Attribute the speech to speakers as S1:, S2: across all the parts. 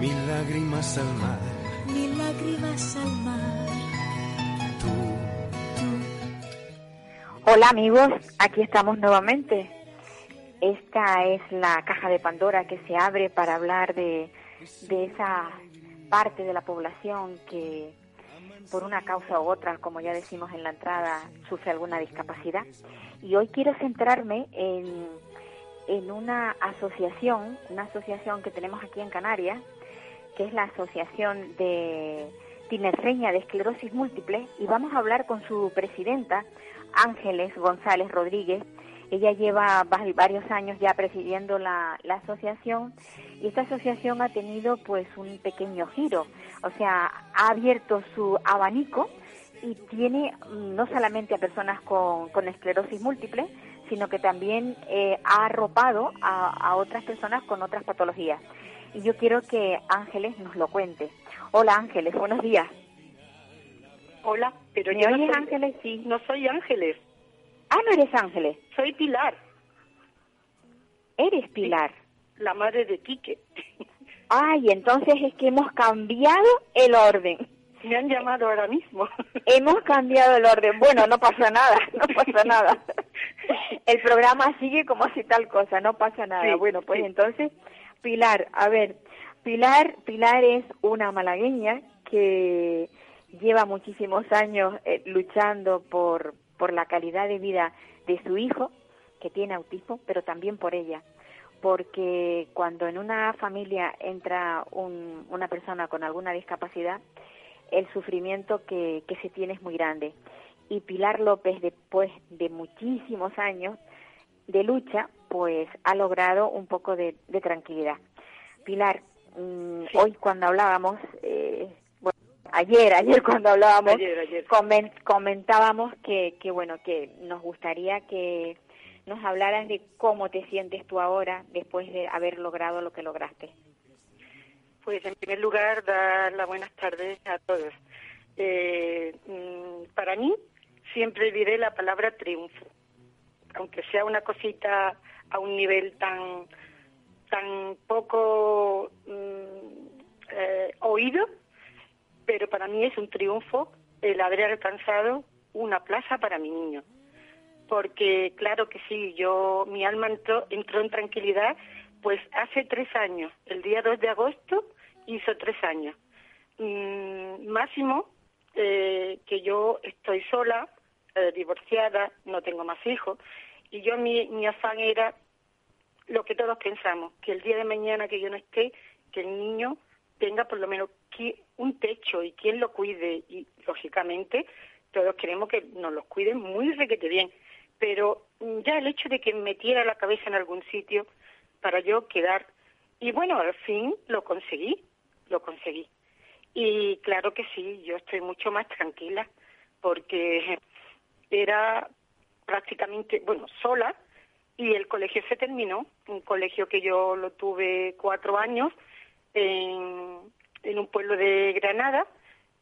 S1: mil lágrimas al mar.
S2: mil lágrimas al mar.
S1: Tú,
S3: Hola amigos, aquí estamos nuevamente. Esta es la caja de Pandora que se abre para hablar de, de esa parte de la población que por una causa u otra, como ya decimos en la entrada, sufre alguna discapacidad. Y hoy quiero centrarme en, en una asociación, una asociación que tenemos aquí en Canarias, que es la Asociación de Tinerfeña de Esclerosis Múltiple, y vamos a hablar con su presidenta, Ángeles González Rodríguez. Ella lleva va- varios años ya presidiendo la, asociación y esta asociación ha tenido pues un pequeño giro, o sea, ha abierto su abanico y tiene mm, no solamente a personas con, esclerosis múltiple, sino que también eh, ha arropado a otras personas con otras patologías. Y yo quiero que Ángeles nos lo cuente. Hola Ángeles, buenos días.
S4: Hola, pero
S3: ¿Me
S4: yo no soy,
S3: Ángeles? Sí.
S4: no soy Ángeles,
S3: Ah, no eres Ángeles,
S4: soy Pilar,
S3: eres Pilar.
S4: la madre de Quique.
S3: Ay, entonces es que hemos cambiado el orden.
S4: Me han llamado ahora mismo.
S3: Hemos cambiado el orden. Bueno, no pasa nada, no pasa nada. El programa sigue como si tal cosa, no pasa nada.
S4: Sí,
S3: bueno, pues
S4: sí.
S3: entonces, Pilar, a ver, Pilar, Pilar es una malagueña que lleva muchísimos años eh, luchando por, por la calidad de vida de su hijo, que tiene autismo, pero también por ella. Porque cuando en una familia entra un- una persona con alguna discapacidad, el sufrimiento que, que se tiene es muy grande. Y Pilar López, después de muchísimos años de lucha, pues ha logrado un poco de, de tranquilidad. Pilar, mm, hoy cuando hablábamos, eh, bueno, ayer, ayer cuando hablábamos,
S4: Ayer, ayer.
S3: comen- comentábamos que, que, bueno, que nos gustaría que nos hablaras de cómo te sientes tú ahora después de haber logrado lo que lograste.
S4: Pues en primer lugar, dar las buenas tardes a todos. Eh, mm, para mí, siempre diré la palabra triunfo, aunque sea una cosita a un nivel tan, tan poco mm, eh, oído, pero para mí es un triunfo el haber alcanzado una plaza para mi niño. Porque claro que sí, yo mi alma entró, entró en tranquilidad, pues hace tres años, el día 2 de agosto hizo tres años. Mm, máximo eh, que yo estoy sola, eh, divorciada, no tengo más hijos, y yo mi, mi afán era lo que todos pensamos, que el día de mañana que yo no esté, que el niño tenga por lo menos un techo y quien lo cuide. Y lógicamente todos queremos que nos los cuiden muy requete bien. Pero mm, ya el hecho de que metiera la cabeza en algún sitio para yo quedar. Y bueno, al fin lo conseguí, lo conseguí. Y claro que sí, yo estoy mucho más tranquila porque era prácticamente, bueno, sola y el colegio se terminó, un colegio que yo lo tuve cuatro años en, un pueblo de Granada,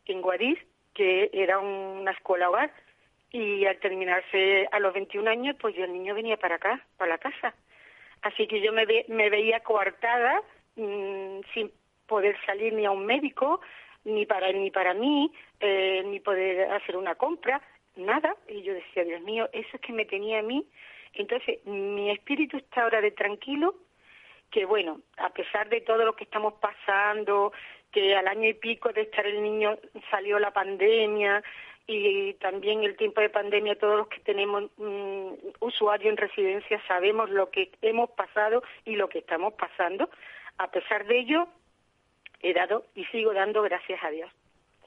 S4: en Guadix, que era una escuela hogar y al terminarse a los 21 años, pues yo el niño venía para acá, para la casa. Así que yo me, ve- me veía coartada, mm, sin poder salir ni a un médico, ni para ni para mí, eh, ni poder hacer una compra, nada. Y yo decía, Dios mío, eso es que me tenía a mí. Entonces, mi espíritu está ahora de tranquilo, que bueno, a pesar de todo lo que estamos pasando, que al año y pico de estar el niño salió la pandemia y también el tiempo de pandemia, todos los que tenemos mm, usuario en residencia sabemos lo que hemos pasado y lo que estamos pasando. A pesar de ello, he dado y sigo dando gracias a Dios.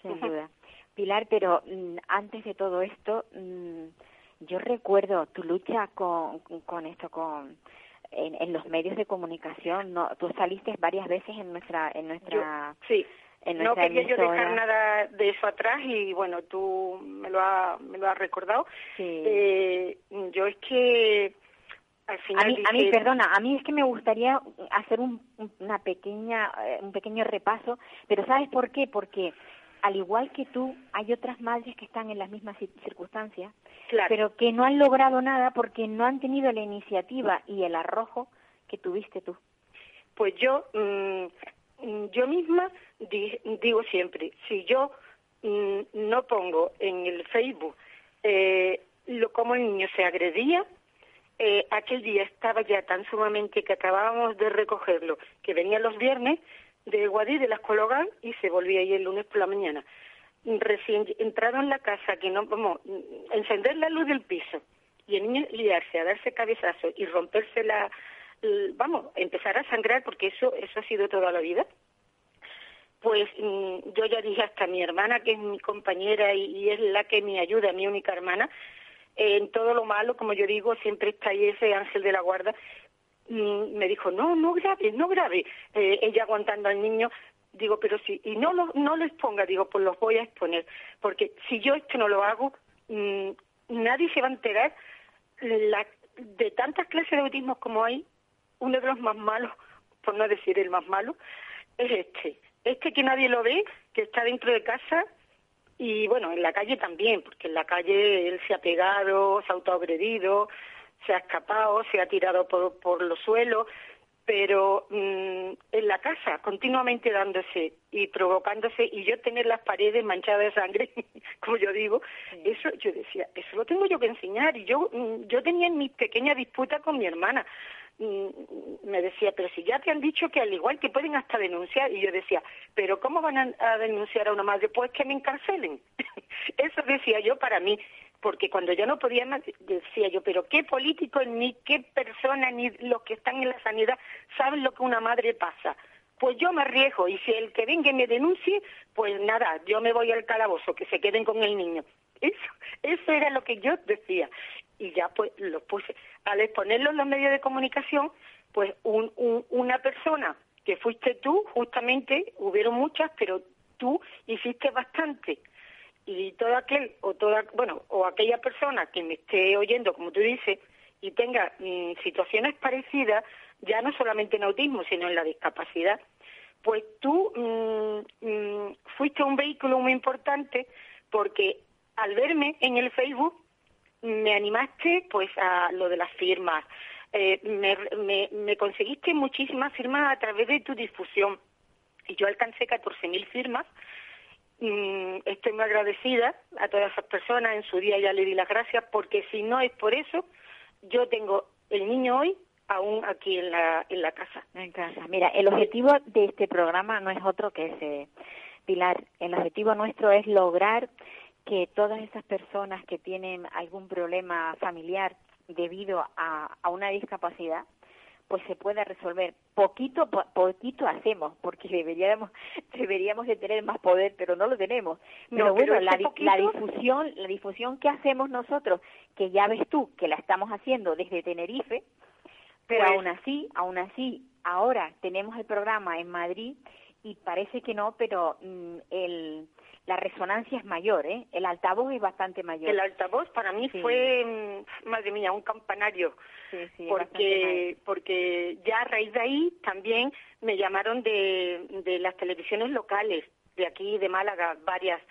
S3: Sin duda. Pilar, pero mm, antes de todo esto, mm, yo recuerdo tu lucha con, con esto, con en, en los medios de comunicación. No, tú saliste varias veces en nuestra en nuestra
S4: Yo- sí.
S3: en
S4: No quería yo dejar nada de eso atrás y bueno, tú me lo has, me lo has recordado.
S3: Sí.
S4: Eh, yo es que al final
S3: A mí, a mí,
S4: dije,
S3: perdona, a mí es que me gustaría hacer un, un- una pequeña, eh, un pequeño repaso, pero ¿sabes por qué? Porque al igual que tú, hay otras madres que están en las mismas ci- circunstancias,
S4: claro,
S3: pero que no han logrado nada porque no han tenido la iniciativa y el arrojo que tuviste tú.
S4: pues yo, mm, yo misma di- digo siempre, si yo mm, no pongo en el Facebook eh, lo cómo el niño se agredía, eh, aquel día estaba ya tan sumamente que acabábamos de recogerlo, que venía los viernes de Guadí, de la escuela hogar, y se volvía ahí el lunes por la mañana. Recién entrado en la casa, que no, vamos, encender la luz del piso, y el niño liarse a darse cabezazos y romperse la, vamos, empezar a sangrar, porque eso, eso ha sido toda la vida. Pues mm, yo ya dije hasta mi hermana, que es mi compañera y, y es la que me ayuda, mi única hermana, en todo lo malo, como yo digo, siempre está ahí ese ángel de la guarda. Mm, me dijo, no, no grave, no grave. Eh, ella aguantando al niño, digo, pero si, y no lo, no lo exponga, digo, pues los voy a exponer, porque si yo esto no lo hago, mm, nadie se va a enterar la, de tantas clases de autismo como hay, uno de los más malos, por no decir el más malo, es este. Este que nadie lo ve, que está dentro de casa y bueno, en la calle también, porque en la calle él se ha pegado, se ha autoagredido, se ha escapado, se ha tirado por, por los suelos, pero mm, en la casa continuamente dándose y provocándose y yo tener las paredes manchadas de sangre, como yo digo, eso yo decía, eso lo tengo yo que enseñar y yo mm, yo tenía mi pequeña disputa con mi hermana. Mm, Me decía, pero si ya te han dicho que al igual que pueden hasta denunciar, y yo decía, pero ¿cómo van a, a denunciar a una madre? Pues que me encarcelen. Eso decía yo para mí, porque cuando yo no podía más, decía yo, pero qué político ni qué persona ni los que están en la sanidad saben lo que una madre pasa. Pues yo me arriesgo y si el que venga y me denuncie, pues nada, yo me voy al calabozo, que se queden con el niño. Eso, eso era lo que yo decía. Y ya pues lo puse. Al exponerlo en los medios de comunicación, pues un, un- una persona que fuiste tú, justamente, hubieron muchas, pero tú hiciste bastante y todo aquel o toda bueno o aquella persona que me esté oyendo como tú dices y tenga mm, situaciones parecidas ya no solamente en autismo sino en la discapacidad pues tú mm, mm, fuiste un vehículo muy importante porque al verme en el Facebook me animaste pues a lo de las firmas. Eh, me, me, conseguiste muchísimas firmas a través de tu difusión. Y yo alcancé 14.000 firmas estoy muy agradecida a todas esas personas. En su día ya le di las gracias porque si no es por eso, yo tengo el niño hoy aún aquí en la, en la casa.
S3: En casa. Mira, el objetivo de este programa no es otro que ese, Pilar. El objetivo nuestro es lograr que todas esas personas que tienen algún problema familiar debido a, a una discapacidad, pues se pueda resolver. Poquito, po- poquito hacemos, porque deberíamos, deberíamos de tener más poder, pero no lo tenemos. Pero
S4: No,
S3: bueno,
S4: pero
S3: la,
S4: poquito-
S3: la difusión, la difusión que hacemos nosotros, que ya ves tú que la estamos haciendo desde Tenerife, pero
S4: Pues-
S3: aún así, aún así, ahora tenemos el programa en Madrid y parece que no, pero mm, el, la resonancia es mayor, ¿eh? El altavoz es bastante mayor.
S4: El altavoz para mí
S3: Sí.
S4: fue, mm, madre mía, un campanario.
S3: Sí, sí,
S4: porque porque ya a raíz de ahí también me llamaron de, de las televisiones locales de aquí de Málaga varias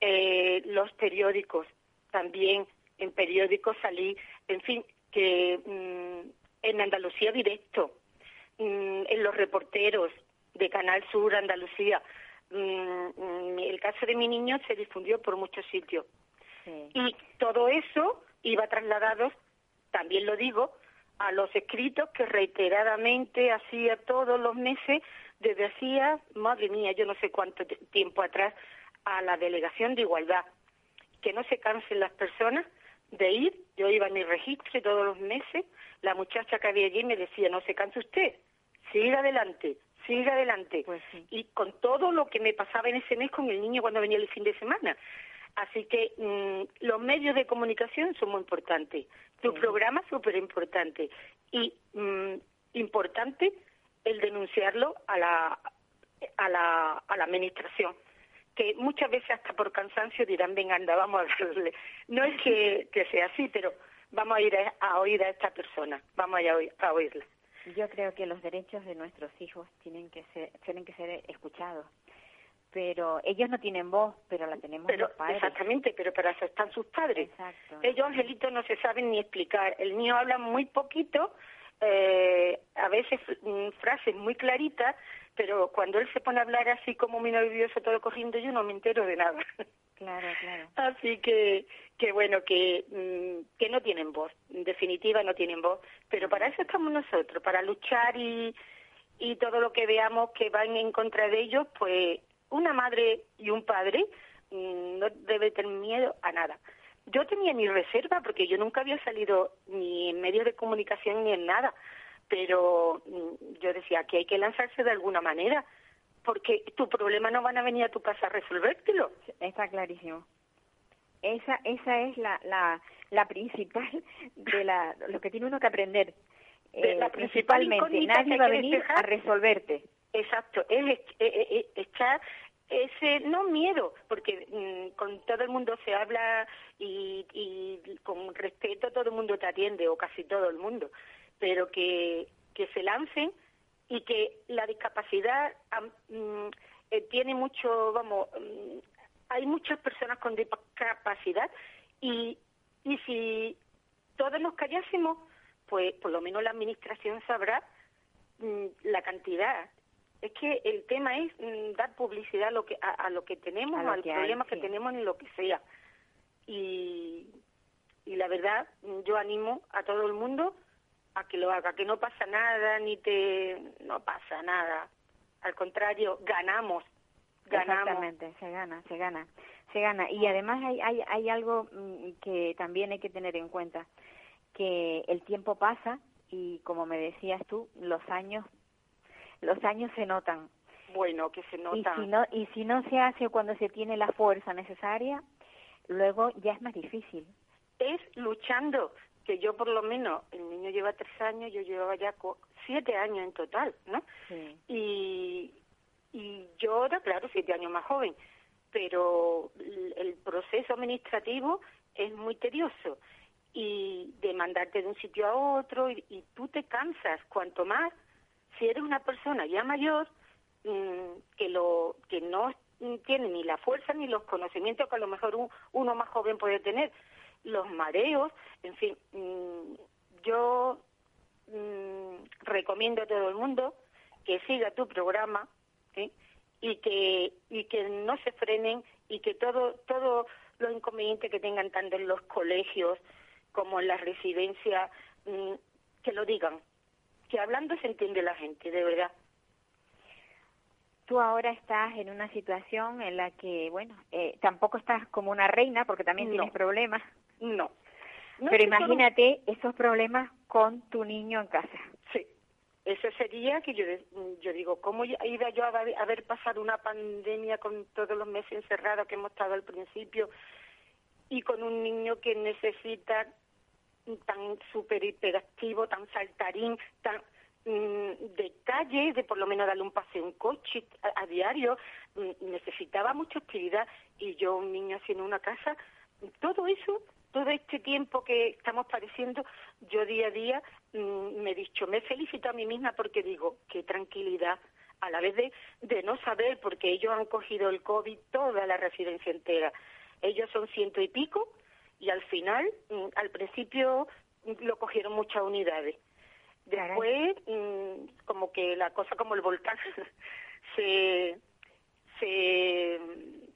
S4: eh, los periódicos también en periódicos salí en fin que mm, en Andalucía directo mm, en los reporteros de Canal Sur Andalucía Mm, mm, el caso de mi niño se difundió por muchos sitios
S3: Sí.
S4: y todo eso iba trasladado, también lo digo, a los escritos que reiteradamente hacía todos los meses, desde hacía, madre mía, yo no sé cuánto tiempo atrás, a la Delegación de Igualdad. Que no se cansen las personas de ir, yo iba a mi registro todos los meses, la muchacha que había allí me decía, no se canse usted, siga adelante, siga adelante.
S3: Pues sí.
S4: Y con todo lo que me pasaba en ese mes con el niño cuando venía el fin de semana. Así que mm, los medios de comunicación son muy importantes. Tu programa es súper importante y mm, importante el denunciarlo a la, a la, a la administración que muchas veces hasta por cansancio dirán, venga, anda, vamos a darle. No es que, que sea así, pero vamos a ir a, oír a esta persona, vamos a, ir a oírla.
S3: Yo creo que los derechos de nuestros hijos tienen que ser, tienen que ser escuchados. Pero ellos no tienen voz, pero la tenemos
S4: pero,
S3: los padres.
S4: Exactamente, pero para eso están sus padres.
S3: Exacto.
S4: Ellos, Angelito, no se saben ni explicar. El mío habla muy poquito, eh, a veces mm, frases muy claritas, pero cuando él se pone a hablar así como muy nervioso, todo corriendo, yo no me entero de nada.
S3: Claro, claro.
S4: Así que, que bueno, que, mm, que no tienen voz, en definitiva no tienen voz, pero para eso estamos nosotros, para luchar y, y todo lo que veamos que van en contra de ellos, pues una madre y un padre mm, no debe tener miedo a nada. Yo tenía mi reserva porque yo nunca había salido ni en medios de comunicación ni en nada, pero mm, yo decía que hay que lanzarse de alguna manera porque tu problema no van a venir a tu casa a resolvértelo.
S3: Está clarísimo. Esa, esa es la, la, la principal de la, lo que tiene uno que aprender.
S4: Eh, la principalmente,
S3: nadie va a venir a resolverte.
S4: Exacto, es, echar ese no miedo porque mm, con todo el mundo se habla y, y con respeto todo el mundo te atiende o casi todo el mundo pero que que se lancen y que la discapacidad mm, eh, tiene mucho, vamos, mm, hay muchas personas con discapacidad y, y si todos nos callásemos, pues por lo menos la administración sabrá mm, la cantidad. Es que el tema es dar publicidad a lo que, a, lo que tenemos, al problema que tenemos en lo que sea. Y, y la verdad, yo animo a todo el mundo a que lo haga, que no pasa nada, ni te... no pasa nada. Al contrario, ganamos. Ganamos.
S3: Exactamente, se gana, se gana, se gana. Y además hay, hay, hay algo mm, que también hay que tener en cuenta, que el tiempo pasa y como me decías tú, los años, los años se notan.
S4: Bueno, que se notan.
S3: Y si no, y si no se hace cuando se tiene la fuerza necesaria, luego ya es más difícil.
S4: Es luchando, que yo por lo menos, el niño lleva tres años, yo llevaba ya siete años en total, ¿no? Y, y yo era, claro, siete años más joven, pero el proceso administrativo es muy tedioso y de mandarte de un sitio a otro y, y tú te cansas, cuanto más si eres una persona ya mayor mm, que lo que no tiene ni la fuerza ni los conocimientos que a lo mejor uno más joven puede tener los mareos, en fin, mm, yo mm, recomiendo a todo el mundo que siga tu programa y que y que no se frenen y que todo todo los inconvenientes que tengan tanto en los colegios como en las residencias mm, que lo digan que hablando se entiende la gente de verdad.
S3: Tú ahora estás en una situación en la que, bueno, eh, tampoco estás como una reina porque también tienes problemas.
S4: No.
S3: Pero imagínate esos problemas con tu niño en casa.
S4: Sí. Eso sería que yo, yo digo, ¿cómo iba yo a haber pasado una pandemia con todos los meses encerrados que hemos estado al principio y con un niño que necesita tan súper hiperactivo, tan saltarín, tan mm, de calle, de por lo menos darle un paseo en coche a, diario, mm, necesitaba mucha actividad y yo, un niño haciendo una casa, todo eso todo este tiempo que estamos padeciendo, yo día a día mm, me he dicho, me felicito a mí misma porque digo, qué tranquilidad, a la vez de, de no saber, porque ellos han cogido el COVID toda la residencia entera. Ellos son ciento y pico y al final, mm, al principio mm, lo cogieron muchas unidades. Después, como que la cosa como el volcán se, se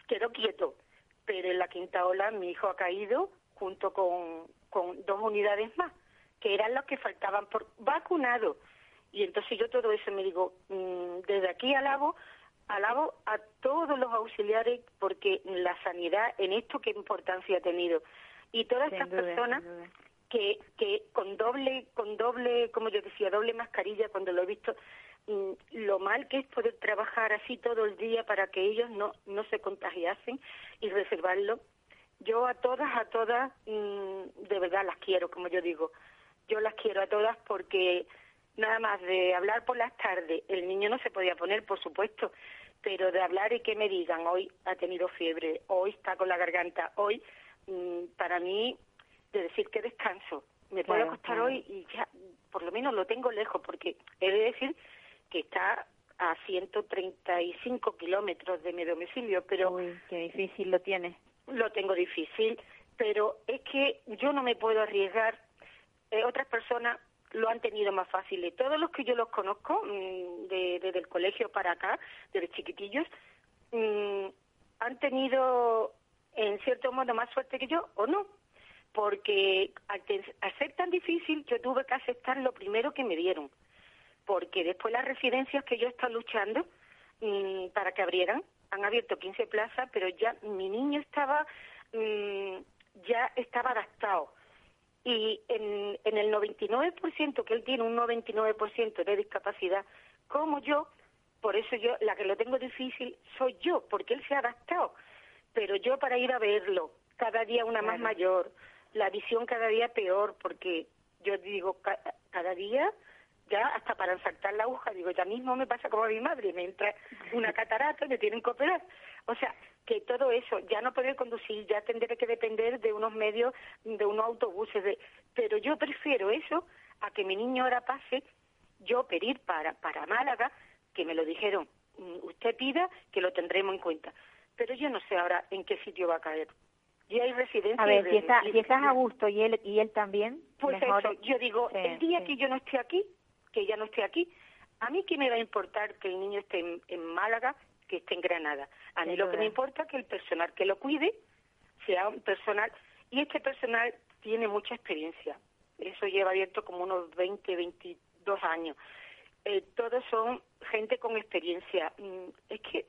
S4: quedó quieto. Pero en la quinta ola mi hijo ha caído junto con, con dos unidades más, que eran las que faltaban por vacunado. Y entonces yo todo eso me digo, mm, desde aquí alabo, alabo a todos los auxiliares porque la sanidad en esto qué importancia ha tenido. Y todas estas personas que, que con doble, con doble, como yo decía, doble mascarilla cuando lo he visto, mm, lo mal que es poder trabajar así todo el día para que ellos no, no se contagiasen y reservarlo Yo a todas, a todas, mm, de verdad las quiero, como yo digo. Yo las quiero a todas porque nada más de hablar por las tardes, el niño no se podía poner, por supuesto, pero de hablar y que me digan, hoy ha tenido fiebre, hoy está con la garganta, hoy, mm, para mí, de decir que descanso, me puedo
S3: Claro,
S4: acostar
S3: claro.
S4: hoy y ya, por lo menos lo tengo lejos, porque he de decir que está a 135 kilómetros de mi domicilio, pero
S3: Uy, qué difícil lo tiene.
S4: Lo tengo difícil, pero es que yo no me puedo arriesgar. Eh, otras personas lo han tenido más fácil. Y Todos los que yo los conozco, mm, de- desde el colegio para acá, desde chiquitillos, mm, han tenido, en cierto modo, más suerte que yo, o no. Porque al, al tan difícil, yo tuve que aceptar lo primero que me dieron. Porque después las residencias que yo he estado luchando mm, para que abrieran, han abierto 15 plazas, pero ya mi niño estaba, mm, ya estaba adaptado. Y en, en el 99%, que él tiene un 99% de discapacidad, como yo, por eso yo, la que lo tengo difícil soy yo, porque él se ha adaptado. Pero yo para ir a verlo, cada día una más mayor, la visión cada día peor, porque yo digo, ca- cada día ya hasta para saltar la aguja, digo, ya mismo me pasa como a mi madre, me entra una catarata y me tienen que operar. O sea, que todo eso, ya no poder conducir, ya tendré que depender de unos medios, de unos autobuses, de... pero yo prefiero eso a que mi niño ahora pase, yo pedir para, para Málaga, que me lo dijeron, "Mm, usted pida que lo tendremos en cuenta. Pero yo no sé ahora en qué sitio va a caer. Y hay residencias...
S3: A ver, si, está,
S4: y-
S3: si estás a gusto y él, y él también,
S4: pues
S3: mejor...
S4: eso, yo digo,
S3: Sí,
S4: el día
S3: sí.
S4: que yo no esté aquí, que ya no esté aquí, a mí qué me va a importar que el niño esté en, en Málaga, que esté en Granada. A mí
S3: Sin
S4: lo que me importa es que el personal que lo cuide sea un personal, y este personal tiene mucha experiencia. Eso lleva abierto como unos 20, 22 años. Eh, todos son gente con experiencia. Mm, Es que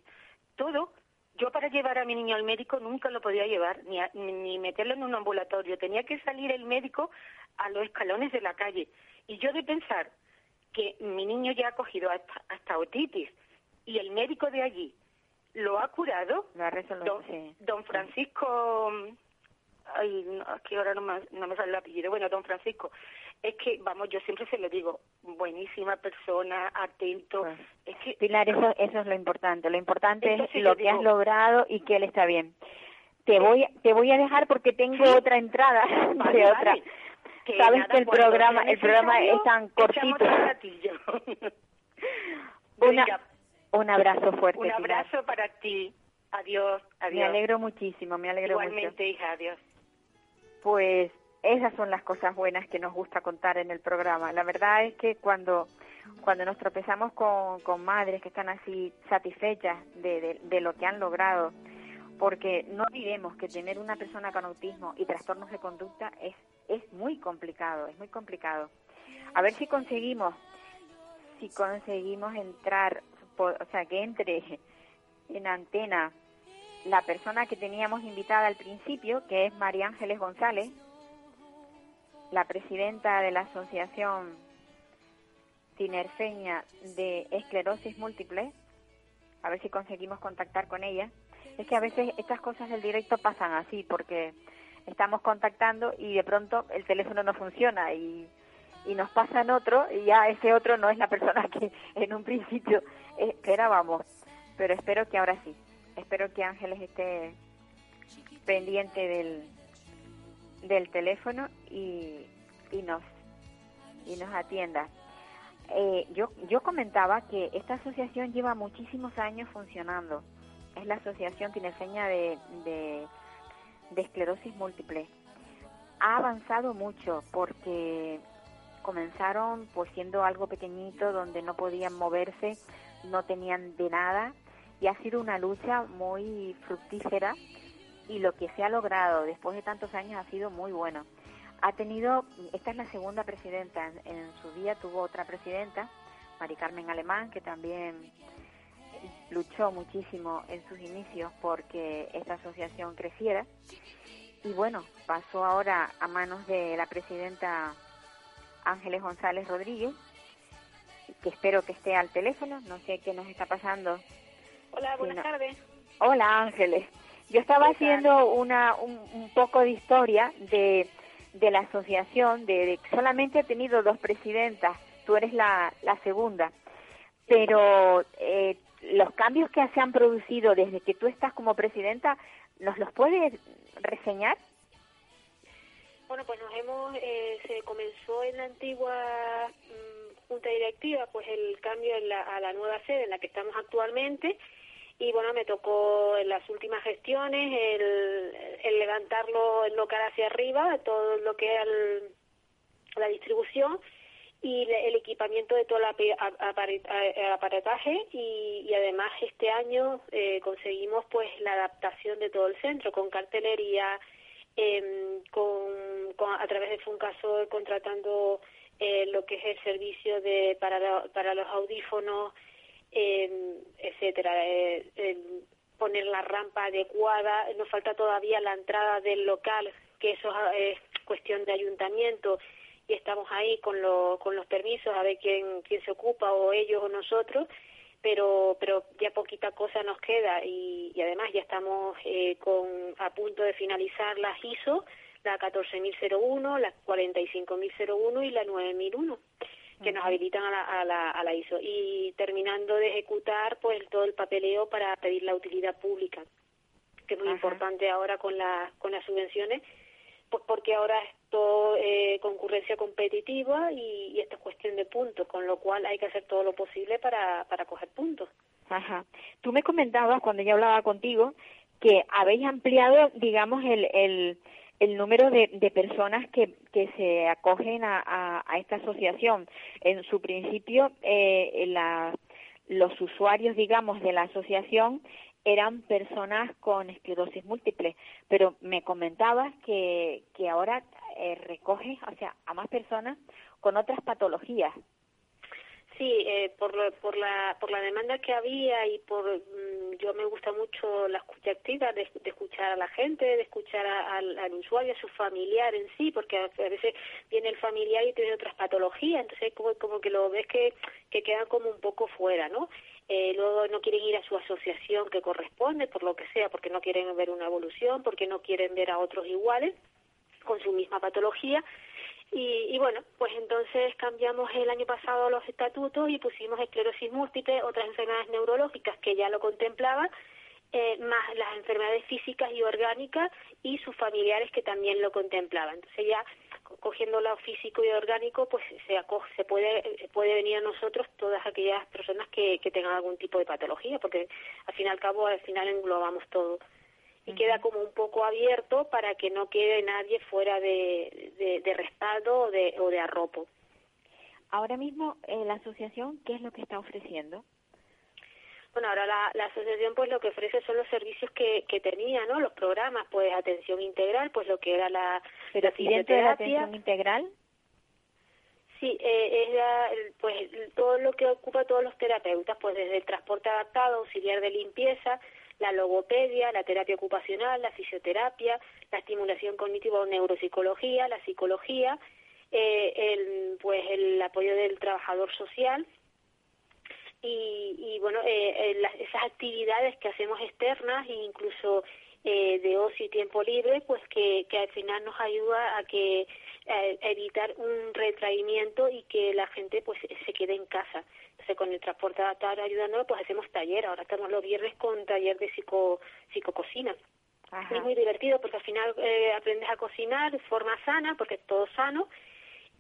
S4: todo, yo para llevar a mi niño al médico nunca lo podía llevar, ni, a- ni meterlo en un ambulatorio. Tenía que salir el médico a los escalones de la calle. Y yo de pensar que mi niño ya ha cogido hasta, hasta otitis y el médico de allí lo ha curado,
S3: Lo ha resuelto,
S4: don,
S3: sí.
S4: don Francisco, ay, no, que ahora no me, no me sale el apellido, bueno, don Francisco, es que, vamos, yo siempre se lo digo, buenísima persona, atento,
S3: Pues,
S4: es que
S3: Pilar, eso, eso es lo importante. Lo importante es lo que has logrado y que él está bien. Te voy, te voy a dejar porque tengo
S4: Sí.
S3: otra entrada
S4: Vale,
S3: de
S4: vale. Que
S3: Sabes
S4: nada,
S3: que el programa, el programa es tan cortito. Una,
S4: Venga,
S3: un abrazo fuerte.
S4: un
S3: Pilar.
S4: abrazo para ti. Adiós, adiós.
S3: Me alegro muchísimo, me alegro mucho.
S4: Igualmente, hija, adiós.
S3: Pues esas son las cosas buenas que nos gusta contar en el programa. La verdad es que cuando, cuando nos tropezamos con, con madres que están así satisfechas de, de, de lo que han logrado, porque no olvidemos que tener una persona con autismo y trastornos de conducta es, es muy complicado, es muy complicado. A ver si conseguimos, si conseguimos entrar, o sea, que entre en antena la persona que teníamos invitada al principio, que es María Ángeles González, la presidenta de la Asociación Tinerfeña de Esclerosis Múltiple, a ver si conseguimos contactar con ella. Es que a veces estas cosas del directo pasan así, porque estamos contactando y de pronto el teléfono no funciona y, y nos pasan otro y ya ese otro no es la persona que en un principio esperábamos. Pero espero que ahora sí. Espero que Ángeles esté pendiente del, del teléfono y, y nos y nos atienda. Eh, yo yo comentaba que esta asociación lleva muchísimos años funcionando. Es la Asociación Tinerfeña de, de, de Esclerosis Múltiple. Ha avanzado mucho porque comenzaron pues siendo algo pequeñito donde no podían moverse, no tenían de nada y ha sido una lucha muy fructífera y lo que se ha logrado después de tantos años ha sido muy bueno. Ha tenido, esta es la segunda presidenta, en, en su día tuvo otra presidenta, Mari Carmen Alemán, que también luchó muchísimo en sus inicios porque esta asociación creciera. Y bueno, pasó ahora a manos de la presidenta Ángeles González Rodríguez, que espero que esté al teléfono, no sé qué nos está pasando.
S4: Hola,
S3: buenas
S4: tardes.
S3: Hola Ángeles, Yo estaba haciendo una, un, un poco de historia de, de la asociación, de, de- solamente he tenido dos presidentas, tú eres la, la segunda, pero eh, los cambios que se han producido desde que tú estás como presidenta, ¿nos los puedes reseñar?
S5: Bueno, pues nos hemos, eh, se comenzó en la antigua mm, junta directiva, pues el cambio en la- a la nueva sede en la que estamos actualmente y bueno, me tocó en las últimas gestiones el, el levantarlo el local hacia arriba, todo lo que era el- la distribución y el equipamiento de todo el a- aparataje y, y además este año eh, conseguimos pues la adaptación de todo el centro con cartelería em, con, a través de Funcasol contratando eh, lo que es el servicio de para, la- para los audífonos em, etcétera eh, em, poner la rampa adecuada. Nos falta todavía la entrada del local que eso es cuestión de ayuntamiento y estamos ahí con, lo- con los permisos a ver quién, quién se ocupa o ellos o nosotros pero pero ya poquita cosa nos queda y, y además ya estamos eh, con a punto de finalizar las ISO la 14001 la 45001 y la 9001 que nos habilitan a la, a, la, a la ISO y terminando de ejecutar pues todo el papeleo para pedir la utilidad pública que es muy
S3: Ajá.
S5: importante ahora con la, con las subvenciones pues porque ahora todo eh, concurrencia competitiva y, y esto es cuestión de puntos, con lo cual hay que hacer todo lo posible para, para coger puntos.
S3: Ajá. Tú me comentabas cuando yo hablaba contigo que habéis ampliado, digamos, el, el, el número de, de personas que, que se acogen a, a, a esta asociación. En su principio, eh, la, los usuarios, digamos, de la asociación eran personas con esclerosis múltiple, pero me comentabas que, que ahora eh, recoge, o sea, a más personas con otras patologías.
S5: Sí, eh, por, lo- por, la, por la demanda que había y por mm, yo me gusta mucho la escucha activa, de, escuchar a la gente, de escuchar al, al usuario, a su familiar en sí, porque a, a veces viene el familiar y tiene otras patologías, entonces como, como que lo ves que, que quedan como un poco fuera, ¿no? Eh, luego no quieren ir a su asociación que corresponde, por lo que sea, porque no quieren ver una evolución, porque no quieren ver a otros iguales con su misma patología. Y, y bueno, pues entonces cambiamos el año pasado los estatutos y pusimos esclerosis múltiple, otras enfermedades neurológicas que ya lo contemplaban, eh, más las enfermedades físicas y orgánicas y sus familiares que también lo contemplaban. Entonces ya co- cogiendo lo físico y orgánico, pues se, aco- se puede eh, puede venir a nosotros todas aquellas personas que, que tengan algún tipo de patología, porque al fin y al cabo al final englobamos todo y queda como un poco abierto para que no quede nadie fuera de, de, de respaldo o de, o de arropo.
S3: Ahora mismo, eh, la asociación, ¿qué es lo que está ofreciendo?
S5: Bueno, ahora la, la asociación pues lo que ofrece son los servicios que, que tenía, ¿no? Los programas, pues atención integral, pues lo que era la,
S3: Pero
S5: la
S3: si dentro de la
S5: fisioterapia.
S3: atención integral,
S5: Sí, eh, es la- pues todo lo que ocupa todos los terapeutas, pues desde el transporte adaptado, auxiliar de limpieza, la logopedia, la terapia ocupacional, la fisioterapia, la estimulación cognitiva o neuropsicología, la psicología, eh, el, pues el apoyo del trabajador social y, y bueno, eh, eh, esas actividades que hacemos externas e incluso de ocio y tiempo libre, pues que, que al final nos ayuda a que evitar un retraimiento y que la gente pues se quede en casa. Con el transporte adaptado ayudándonos pues hacemos taller, ahora estamos los viernes con taller de psico, psicococina.
S3: Ajá.
S5: Es muy divertido porque al final eh, aprendes a cocinar de forma sana, porque es todo sano,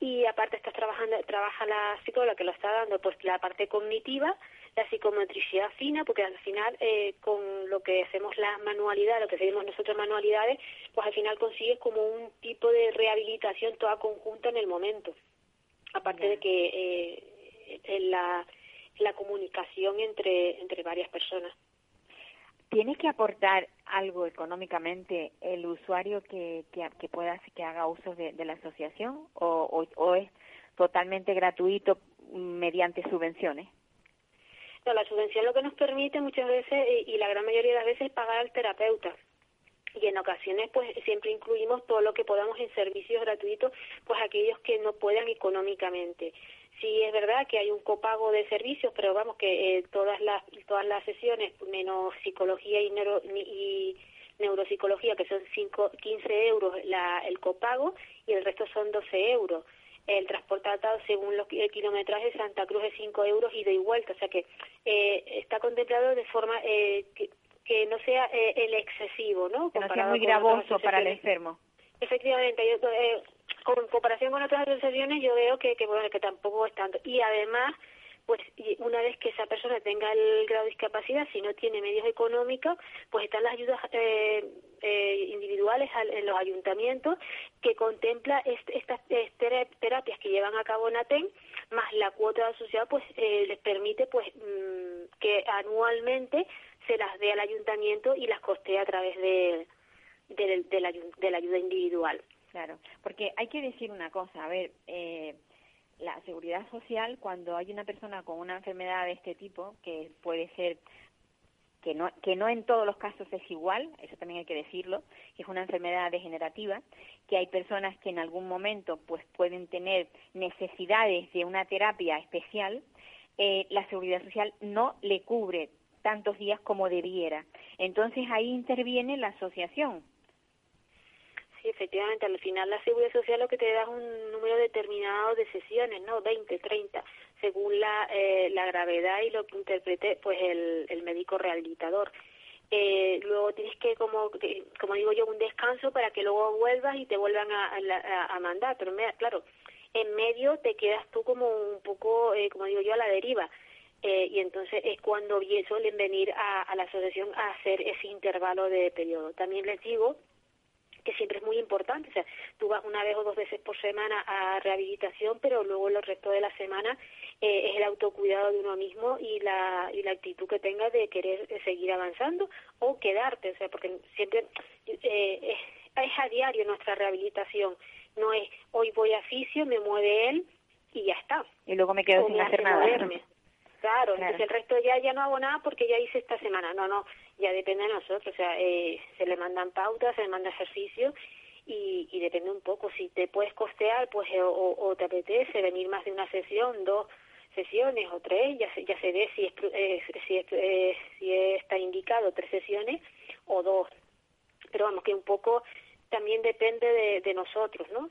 S5: y aparte estás trabajando, trabaja la psicóloga que lo está dando, pues la parte cognitiva, la psicomotricidad fina, porque al final eh, con lo que hacemos las manualidades, lo que hacemos nosotros manualidades, pues al final consigues como un tipo de rehabilitación toda conjunta en el momento. Aparte de que eh, en la, la comunicación entre, entre varias personas.
S3: ¿Tiene que aportar algo económicamente el usuario que, que, que pueda que haga uso de, de la asociación o, o, o es totalmente gratuito mediante subvenciones?
S5: No, la subvención lo que nos permite muchas veces, eh, y la gran mayoría de las veces, es pagar al terapeuta. Y en ocasiones, pues siempre incluimos todo lo que podamos en servicios gratuitos, pues aquellos que no puedan económicamente. Sí es verdad que hay un copago de servicios, pero vamos que eh, todas las todas las sesiones, menos psicología y, neuro, y neuropsicología, que son cinco, 15 euros la, el copago y el resto son 12 euros. El transporte según los, el kilometraje de Santa Cruz es 5 euros ida y vuelta, o sea que eh, está contemplado de forma eh, que, que no sea eh, el excesivo, ¿no?
S3: Que no sea muy gravoso para el enfermo.
S5: Efectivamente, yo, con comparación con otras asociaciones yo veo que, que bueno que tampoco es tanto y además pues una vez que esa persona tenga el grado de discapacidad si no tiene medios económicos pues están las ayudas eh, eh, individuales al- en los ayuntamientos que contempla est- estas eh, tera- terapias que llevan a cabo NATEN más la cuota asociada pues eh, les permite pues mm, que anualmente se las dé al ayuntamiento y las costee a través de la ayuda individual.
S3: Claro, porque hay que decir una cosa, a ver, eh, la seguridad social, cuando hay una persona con una enfermedad de este tipo, que puede ser que no, que no en todos los casos es igual, eso también hay que decirlo, que es una enfermedad degenerativa, que hay personas que en algún momento pues pueden tener necesidades de una terapia especial, eh, la seguridad social no le cubre tantos días como debiera. Entonces ahí interviene la asociación.
S5: Sí, efectivamente, al final la seguridad social lo que te da es un número determinado de sesiones, ¿no? 20, 30, según la, eh, la gravedad y lo que interprete pues el, el médico rehabilitador. Eh, luego tienes que, como, como digo yo, un descanso para que luego vuelvas y te vuelvan a, a, a mandar. Pero me- claro, en medio te quedas tú como un poco, eh, como digo yo, a la deriva. Eh, y entonces es cuando suelen venir a, a la asociación a hacer ese intervalo de periodo. También les digo que siempre es muy importante. O sea, tú vas una vez o dos veces por semana a rehabilitación, pero luego el resto de la semana eh, es el autocuidado de uno mismo y la, y la actitud que tenga de querer seguir avanzando o quedarte. O sea, porque siempre eh, es, es a diario nuestra rehabilitación. No es hoy voy a fisio, me mueve él y ya está.
S3: Y luego me quedo
S5: O
S3: sin hacer
S5: hace
S3: nada.
S5: moverme. Claro,
S3: Claro.
S5: entonces el resto ya ya no hago nada porque ya hice esta semana. No, no, ya depende de nosotros. O sea, eh, se le mandan pautas, se le manda ejercicio y, y depende un poco. Si te puedes costear, pues eh, o, te apetece venir más de una sesión, dos sesiones o tres, ya se, ya se ve si es, eh, si es, eh, si está indicado tres sesiones o dos. Pero vamos, que un poco también depende de, de nosotros, ¿no?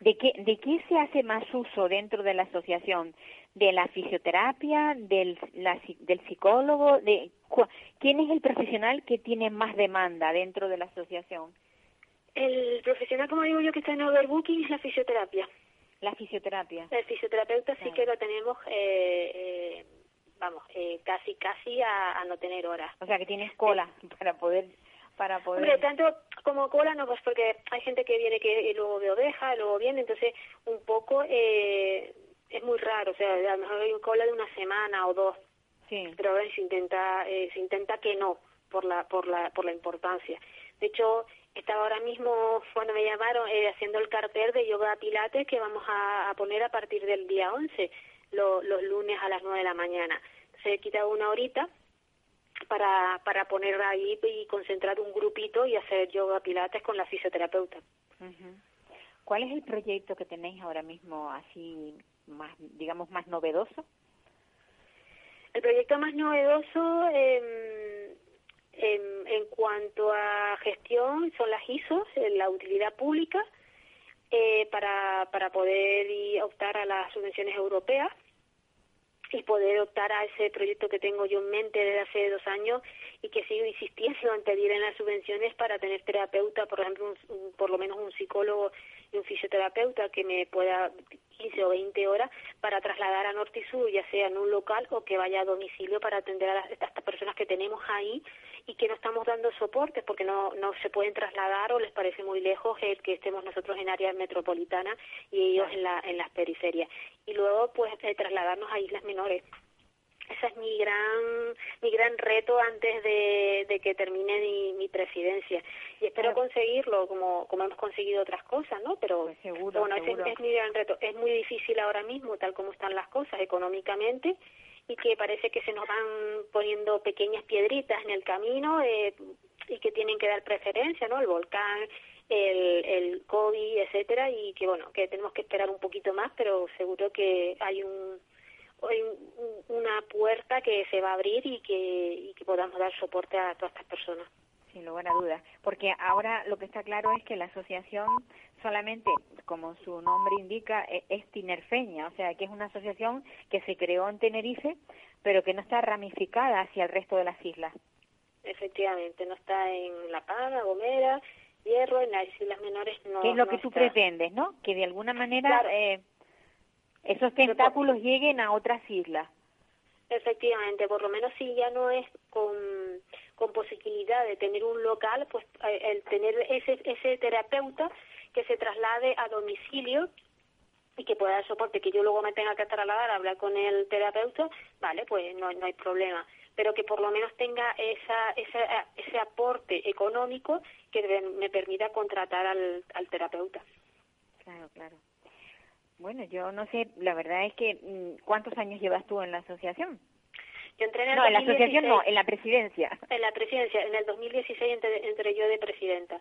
S3: ¿De qué, ¿De qué se hace más uso dentro de la asociación? ¿De la fisioterapia? ¿Del, la del psicólogo? De, ¿Quién es el profesional que tiene más demanda dentro de la asociación?
S5: El profesional, como digo yo, que está en overbooking es la fisioterapia.
S3: La fisioterapia.
S5: El fisioterapeuta sí que lo tenemos, eh, eh, vamos, eh, casi, casi a, a no tener horas.
S3: O sea, que tienes cola para poder... Para poder...
S5: Hombre, tanto como cola no, pues porque hay gente que viene que y luego de oveja, luego viene, entonces un poco eh, es muy raro, o sea, a lo mejor hay cola de una semana o dos,
S3: Sí.
S5: pero a ver, se intenta, eh, se intenta que no, por la, por la, por la importancia. De hecho, estaba ahora mismo, cuando me llamaron, eh, haciendo el cartel de yoga pilates que vamos a, a poner a partir del día 11, lo- los lunes a las 9 de la mañana. He quitado una horita para, para poner ahí y concentrar un grupito y hacer yoga pilates con la fisioterapeuta.
S3: ¿Cuál es el proyecto que tenéis ahora mismo así, más digamos, más novedoso?
S5: El proyecto más novedoso em, em, en cuanto a gestión son las ISOs, eh, la utilidad pública, eh, para, para poder y optar a las subvenciones europeas y poder optar a ese proyecto que tengo yo en mente desde hace dos años y que sigo insistiendo en pedir en las subvenciones para tener terapeuta, por ejemplo, un- por lo menos un psicólogo y un fisioterapeuta que me pueda 15 o 20 horas para trasladar a Norte y Sur, ya sea en un local o que vaya a domicilio para atender a, las, a estas personas que tenemos ahí y que no estamos dando soporte porque no, no se pueden trasladar o les parece muy lejos el que estemos nosotros en área metropolitana y ellos en, la, en las periferias. Y luego, pues, eh, trasladarnos a islas menores. Ese es mi gran mi gran reto antes de, de que termine mi, mi presidencia. Y espero
S3: Claro.
S5: conseguirlo como como hemos conseguido otras cosas no pero
S3: Pues seguro,
S5: bueno ese es, es mi gran reto. Es muy difícil ahora mismo tal como están las cosas económicamente y que parece que se nos van poniendo pequeñas piedritas en el camino eh, y que tienen que dar preferencia no el volcán el, el COVID etcétera y que bueno que tenemos que esperar un poquito más pero seguro que hay un- una puerta que se va a abrir y que, y que podamos dar soporte a todas estas personas.
S3: sin lugar a dudas. Porque ahora lo que está claro es que la asociación solamente, como su nombre indica, e- es tinerfeña, o sea, que es una asociación que se creó en Tenerife, pero que no está ramificada hacia el resto de las islas.
S5: Efectivamente, no está en La Palma, Gomera, Hierro, en las Islas Menores no
S3: ¿Qué es lo
S5: no
S3: que tú
S5: está.
S3: pretendes, no? Que de alguna manera
S5: Claro.
S3: eh, esos tentáculos lleguen a otras islas.
S5: Efectivamente, por lo menos si ya no es con, con posibilidad de tener un local, pues eh, el tener ese, ese terapeuta que se traslade a domicilio y que pueda dar soporte, que yo luego me tenga que trasladar a hablar con el terapeuta, vale, pues no, no hay problema. Pero que por lo menos tenga esa, esa, ese aporte económico que me- me permita contratar al, al terapeuta.
S3: Claro, claro. Bueno, yo no sé, la verdad es que, mm, ¿cuántos años llevas tú en la asociación?
S5: Yo entré en el
S3: No, en la asociación
S5: 2016.
S3: no, en la presidencia.
S5: En la presidencia, en el 2016 entré, entré yo de presidenta.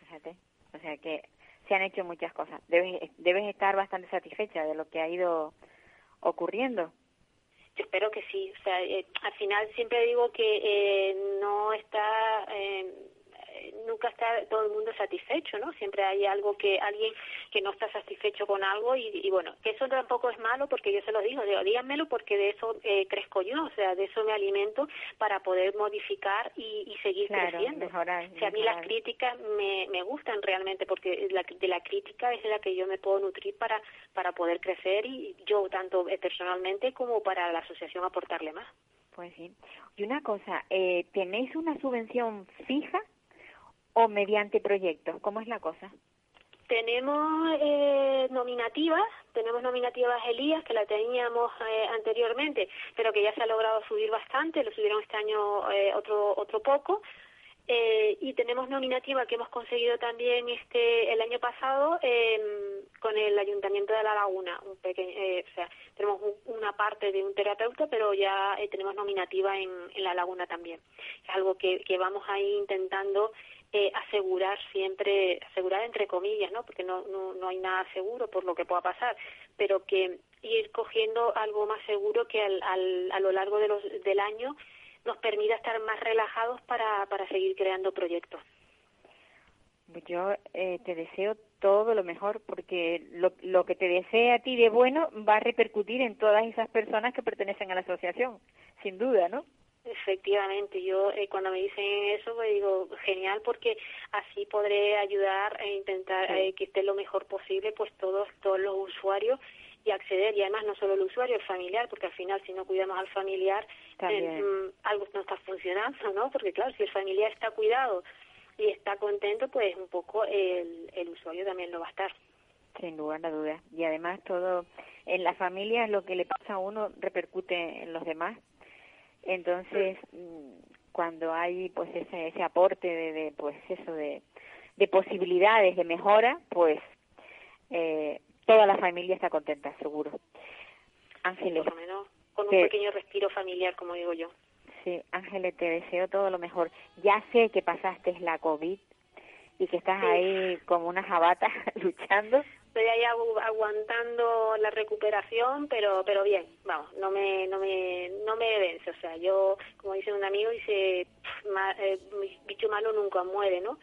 S3: Fíjate, o sea que se han hecho muchas cosas. Debes, debes estar bastante satisfecha de lo que ha ido ocurriendo.
S5: Yo espero que sí. O sea, eh, al final siempre digo que eh, no está, eh, eh, nunca está todo el mundo satisfecho, ¿no? Siempre hay algo que alguien que no está satisfecho con algo y, y bueno, que eso tampoco es malo porque yo se lo digo, digo, díganmelo porque de eso eh, crezco yo, o sea, de eso me alimento para poder modificar y, y seguir
S3: Claro,
S5: creciendo.
S3: mejorar,
S5: O sea, a mí las críticas me, me gustan realmente porque la, de la crítica es de la que yo me puedo nutrir para, para poder crecer y yo tanto eh, personalmente como para la asociación aportarle más.
S3: Pues sí. Y una cosa, eh, ¿tenéis una subvención fija o mediante proyectos? ¿Cómo es la cosa?
S5: Tenemos eh, nominativas, tenemos nominativas Elías, que la teníamos eh, anteriormente, pero que ya se ha logrado subir bastante, lo subieron este año eh, otro otro poco. Eh, y tenemos nominativa que hemos conseguido también este el año pasado eh, con el Ayuntamiento de La Laguna. Un pequeño, eh, o sea, tenemos un- una parte de un terapeuta, pero ya eh, tenemos nominativa en, en La Laguna también. Es algo que, que vamos ahí intentando eh, asegurar siempre, asegurar entre comillas, ¿no? Porque no, no, no hay nada seguro por lo que pueda pasar, pero que ir cogiendo algo más seguro que al, al, a lo largo de los, del año nos permita estar más relajados para, para seguir creando proyectos.
S3: Yo eh, te deseo todo lo mejor porque lo, lo que te desee a ti de bueno va a repercutir en todas esas personas que pertenecen a la asociación, sin duda, ¿no?
S5: Efectivamente, yo eh, cuando me dicen eso, pues digo, genial, porque así podré ayudar e intentar
S3: Sí.
S5: eh, que esté lo mejor posible, pues todos, todos los usuarios y acceder, y además no solo el usuario, el familiar, porque al final si no cuidamos al familiar,
S3: También.
S5: eh, mm, algo no está funcionando, ¿no? Porque claro, si el familiar está cuidado y está contento, pues un poco el, el usuario también lo va a estar.
S3: Sin lugar a dudas. Y además todo, en la familia lo que le pasa a uno repercute en los demás. Entonces, mm, cuando hay pues ese, ese aporte de, de, pues eso de, de posibilidades de mejora, pues eh, toda la familia está contenta, seguro. Ángeles,
S5: Por lo menos con un
S3: que-
S5: pequeño respiro familiar, como digo yo.
S3: sí, Ángeles, te deseo todo lo mejor. Ya sé que pasaste la COVID y que estás
S5: Sí.
S3: ahí como una jabata luchando.
S5: estoy ahí agu- aguantando la recuperación pero pero bien vamos no me no me no me vence o sea yo como dice un amigo dice "Pff, ma- eh, bicho malo nunca muere no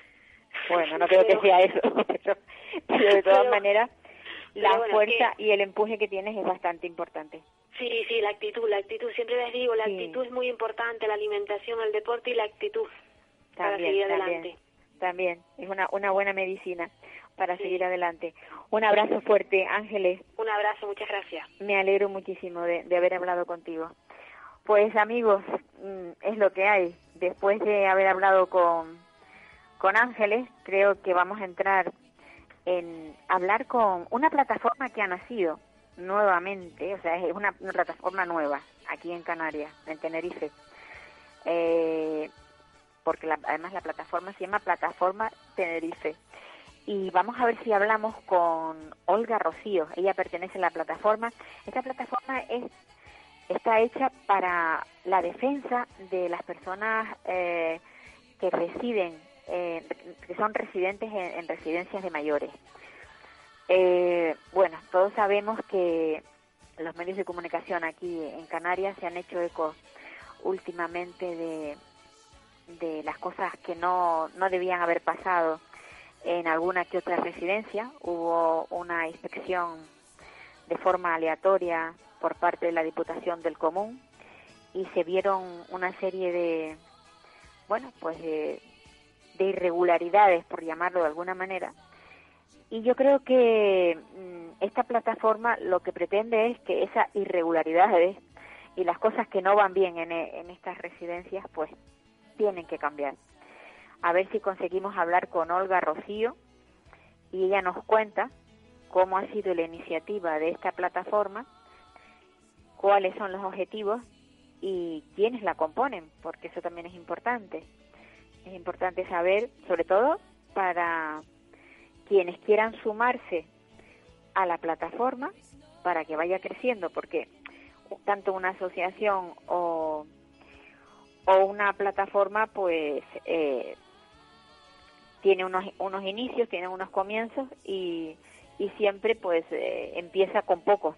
S3: Bueno, no creo que sea eso, pero, pero de todas
S5: Pero-
S3: maneras la
S5: bueno,
S3: fuerza
S5: que-
S3: y el empuje que tienes es bastante importante.
S5: Sí sí la actitud la actitud siempre les digo la
S3: Sí.
S5: actitud es muy importante la alimentación el deporte y la actitud para seguir adelante
S3: también es una una buena medicina para
S5: Sí.
S3: seguir adelante. Un abrazo fuerte, Ángeles.
S5: un abrazo muchas gracias
S3: Me alegro muchísimo de, de haber hablado contigo. Pues amigos, mm, es lo que hay. Después de haber hablado con, con Ángeles, creo que vamos a entrar en hablar con una plataforma que ha nacido nuevamente, o sea, es una, plataforma nueva aquí en Canarias, en Tenerife. Eh, porque la- además la plataforma se llama Plataforma Tenerife. Y vamos a ver si hablamos con Olga Rocío. Ella pertenece a la plataforma. Esta plataforma es está hecha para la defensa de las personas eh, que residen, eh, que son residentes en, en residencias de mayores. Eh, bueno, todos sabemos que los medios de comunicación aquí en Canarias se han hecho eco últimamente de, de las cosas que no, no debían haber pasado en alguna que otra residencia. Hubo una inspección de forma aleatoria por parte de la Diputación del Común y se vieron una serie de, bueno, pues de, de irregularidades, por llamarlo de alguna manera. Y yo creo que mm, esta plataforma lo que pretende es que esas irregularidades y las cosas que no van bien en, en estas residencias, pues tienen que cambiar. A ver si conseguimos hablar con Olga Rocío y ella nos cuenta cómo ha sido la iniciativa de esta plataforma, cuáles son los objetivos y quiénes la componen, porque eso también es importante. Es importante saber, sobre todo para quienes quieran sumarse a la plataforma para que vaya creciendo, porque tanto una asociación o, o una plataforma, pues eh, tiene unos, unos inicios, tiene unos comienzos y, y siempre pues eh, empieza con poco.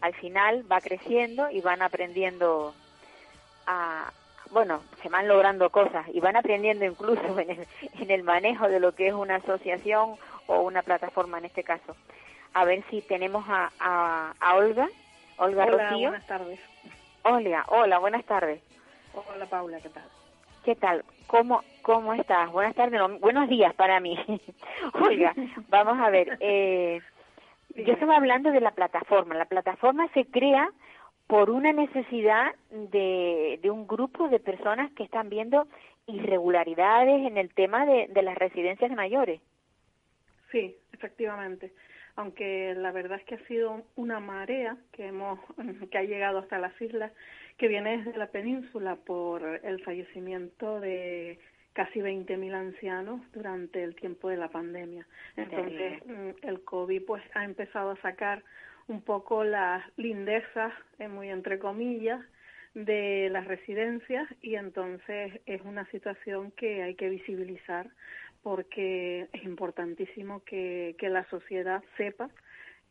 S3: Al final va creciendo y van aprendiendo a, bueno, se van logrando cosas y van aprendiendo incluso en el, en el manejo de lo que es una asociación o una plataforma en este caso. A ver si tenemos a, a, Olga. Olga
S6: hola,
S3: Rocío.
S6: buenas tardes.
S3: Hola, hola, buenas tardes.
S6: Hola Paula, ¿qué tal?
S3: ¿Qué tal? ¿Cómo, cómo estás? Buenas tardes, no, buenos días para mí. Olga, vamos a ver. Eh, yo estaba hablando de la plataforma. La plataforma se crea por una necesidad de, de un grupo de personas que están viendo irregularidades en el tema de, de las residencias mayores.
S6: Sí, efectivamente. Aunque la verdad es que ha sido una marea que hemos que ha llegado hasta las islas, que viene desde la península por el fallecimiento de casi 20.000 ancianos durante el tiempo de la pandemia. Entonces, el COVID pues ha empezado a sacar un poco las lindezas, eh, muy entre comillas, de las residencias y entonces es una situación que hay que visibilizar porque es importantísimo que, que la sociedad sepa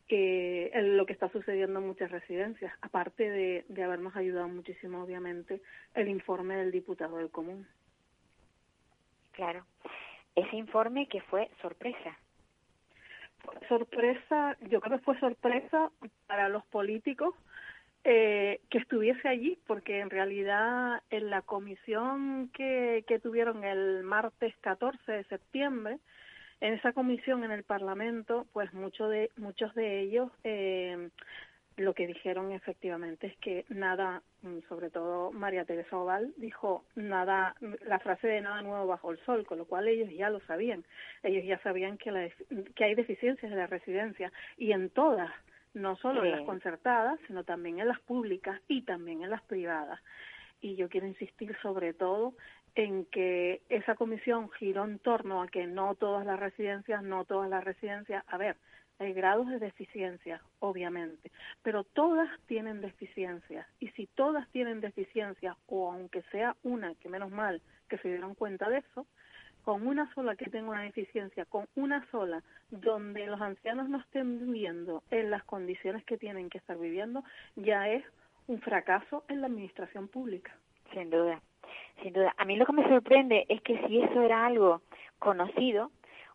S6: que lo que está sucediendo en muchas residencias, aparte de, de habernos ayudado muchísimo, obviamente, el informe del diputado del común.
S3: Claro, ese informe que fue sorpresa.
S6: Sorpresa, yo creo que fue sorpresa para los políticos eh, que estuviese allí, porque en realidad en la comisión que, que tuvieron el martes 14 de septiembre, en esa comisión en el Parlamento, pues muchos de, muchos de ellos eh, lo que dijeron efectivamente es que nada, mm, sobre todo María Teresa Oval dijo nada, la frase de nada nuevo bajo el sol, con lo cual ellos ya lo sabían, ellos ya sabían que, la, que hay deficiencias de la residencia y en todas, no solo en las concertadas, sino también en las públicas y también en las privadas. Y yo quiero insistir sobre todo en que esa comisión giró en torno a que no todas las residencias, no todas las residencias, a ver, hay grados de deficiencia, obviamente, pero todas tienen deficiencias. Y si todas tienen deficiencias, o aunque sea una, que menos mal que se dieron cuenta de eso, con una sola que tenga una deficiencia, con una sola donde los ancianos no estén viviendo en las condiciones que tienen que estar viviendo, ya es un fracaso en la administración pública.
S3: Sin duda, sin duda. A mí lo que me sorprende es que si eso era algo conocido,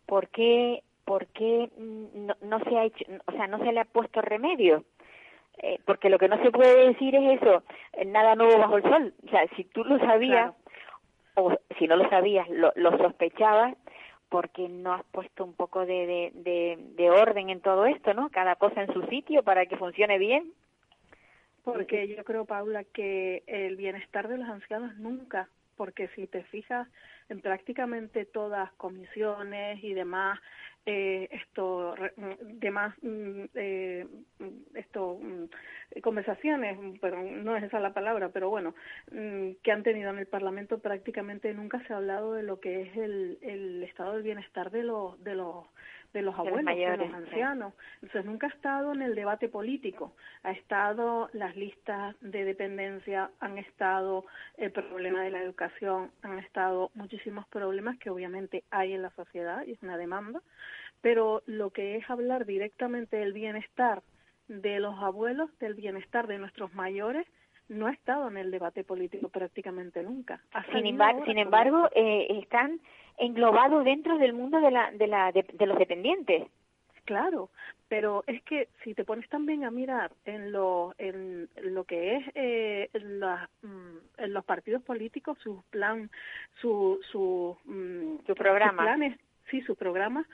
S3: ¿por qué ¿por qué no, no, se ha hecho, o sea, no se le ha puesto remedio? Eh, porque lo que no se puede decir es eso, eh, nada nuevo bajo el sol. O sea, si tú lo sabías, o si no lo sabías, lo, lo sospechabas, porque no has puesto un poco de, de, de, de orden en todo esto, ¿no? Cada cosa en su sitio para que funcione bien.
S6: Porque yo creo, Paula, que el bienestar de los ancianos nunca, porque si te fijas en prácticamente todas comisiones y demás eh, esto demás mm, eh, esto mm, conversaciones pero no es esa la palabra pero bueno mm, que han tenido en el Parlamento prácticamente nunca se ha hablado de lo que es el, el estado del bienestar de los de los de los abuelos, de los ancianos. Entonces nunca ha estado en el debate político, ha estado las listas de dependencia, han estado el problema de la educación, han estado muchísimos problemas que obviamente hay en la sociedad y es una demanda, pero lo que es hablar directamente del bienestar de los abuelos, del bienestar de nuestros mayores, no ha estado en el debate político prácticamente nunca.
S3: Sin, embar- embargo, eh, están englobados dentro del mundo de, la, de, la, de, de los dependientes.
S6: Claro, pero es que si te pones también a mirar en lo, en lo que es eh, en, las, mm, en los partidos políticos, sus plan, su, su, mm,
S3: Sus programas.
S6: planes, sí, sus programas,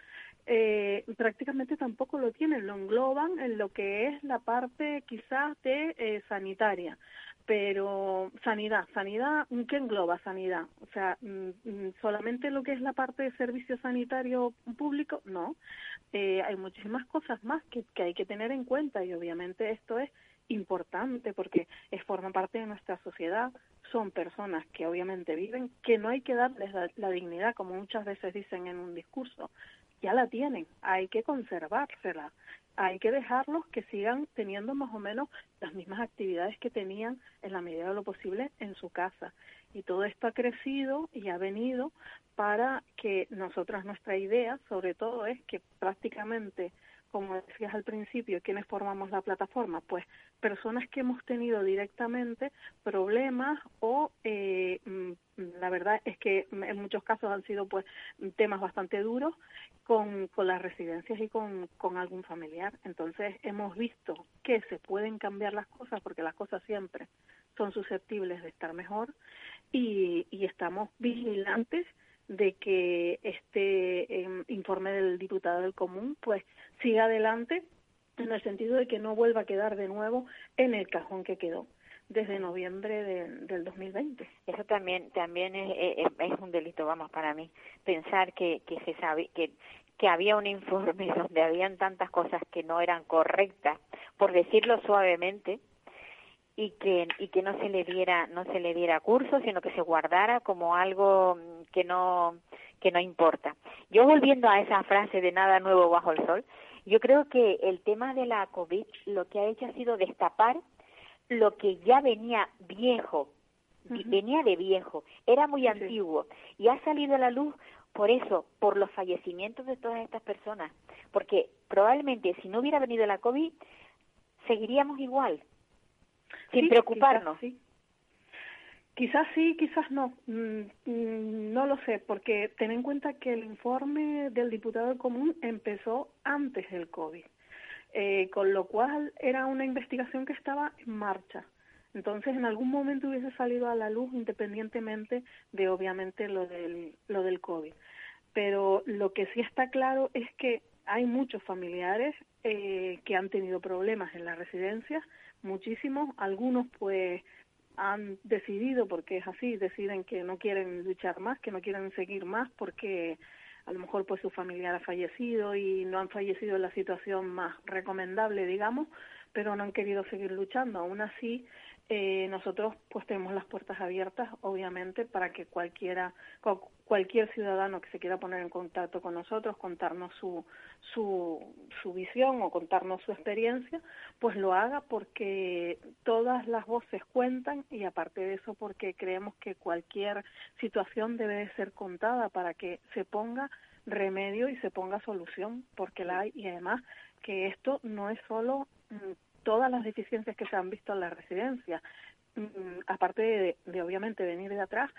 S6: eh, prácticamente tampoco lo tienen, lo engloban en lo que es la parte quizás de eh, sanitaria, pero sanidad, sanidad, ¿qué engloba sanidad? O sea, mm, mm, solamente lo que es la parte de servicio sanitario público, no. Eh, hay muchísimas cosas más que, que hay que tener en cuenta y obviamente esto es importante porque es forma parte de nuestra sociedad, son personas que obviamente viven, que no hay que darles la, la dignidad, como muchas veces dicen en un discurso, ya la tienen, hay que conservársela, hay que dejarlos que sigan teniendo más o menos las mismas actividades que tenían en la medida de lo posible en su casa. Y todo esto ha crecido y ha venido para que nosotras, nuestra idea, sobre todo, es que prácticamente, como decías al principio, ¿quiénes formamos la plataforma? Pues personas que hemos tenido directamente problemas o eh, mm, la verdad es que en muchos casos han sido pues temas bastante duros con, con las residencias y con, con algún familiar. Entonces hemos visto que se pueden cambiar las cosas porque las cosas siempre son susceptibles de estar mejor y, y estamos vigilantes de que este eh, informe del diputado del común pues siga adelante en el sentido de que no vuelva a quedar de nuevo en el cajón que quedó desde noviembre de, del 2020.
S3: Eso también también es, es, es un delito, vamos, para mí, pensar que, que se sabe que que había un informe donde habían tantas cosas que no eran correctas, por decirlo suavemente, y que y que no se le diera no se le diera curso, sino que se guardara como algo mm, que no que no importa. Yo volviendo a esa frase de nada nuevo bajo el sol, yo creo que el tema de la COVID lo que ha hecho ha sido destapar lo que ya venía viejo, vi- venía de viejo, era muy antiguo y ha salido a la luz por eso, por los fallecimientos de todas estas personas, porque probablemente si no hubiera venido la COVID seguiríamos igual, sin
S6: Sí,
S3: preocuparnos.
S6: Quizás sí. Quizás sí, quizás no. Mm, No lo sé, porque ten en cuenta que el informe del diputado común empezó antes del COVID, eh, con lo cual era una investigación que estaba en marcha. Entonces, en algún momento hubiese salido a la luz independientemente de, obviamente, lo del, lo del COVID. Pero lo que sí está claro es que hay muchos familiares eh, que han tenido problemas en las residencias, muchísimos, algunos pues han decidido, porque es así, deciden que no quieren luchar más, que no quieren seguir más porque a lo mejor pues su familiar ha fallecido y no han fallecido en la situación más recomendable, digamos, pero no han querido seguir luchando. Aún así, eh, nosotros pues tenemos las puertas abiertas, obviamente, para que cualquiera, cu- cualquier ciudadano que se quiera poner en contacto con nosotros, contarnos su, su, su visión o contarnos su experiencia, pues lo haga porque todas las voces cuentan y aparte de eso porque creemos que cualquier situación debe de ser contada para que se ponga remedio y se ponga solución, porque la hay. Y además que esto no es solo mm, todas las deficiencias que se han visto en la residencia, mm, aparte de, obviamente venir de atrás,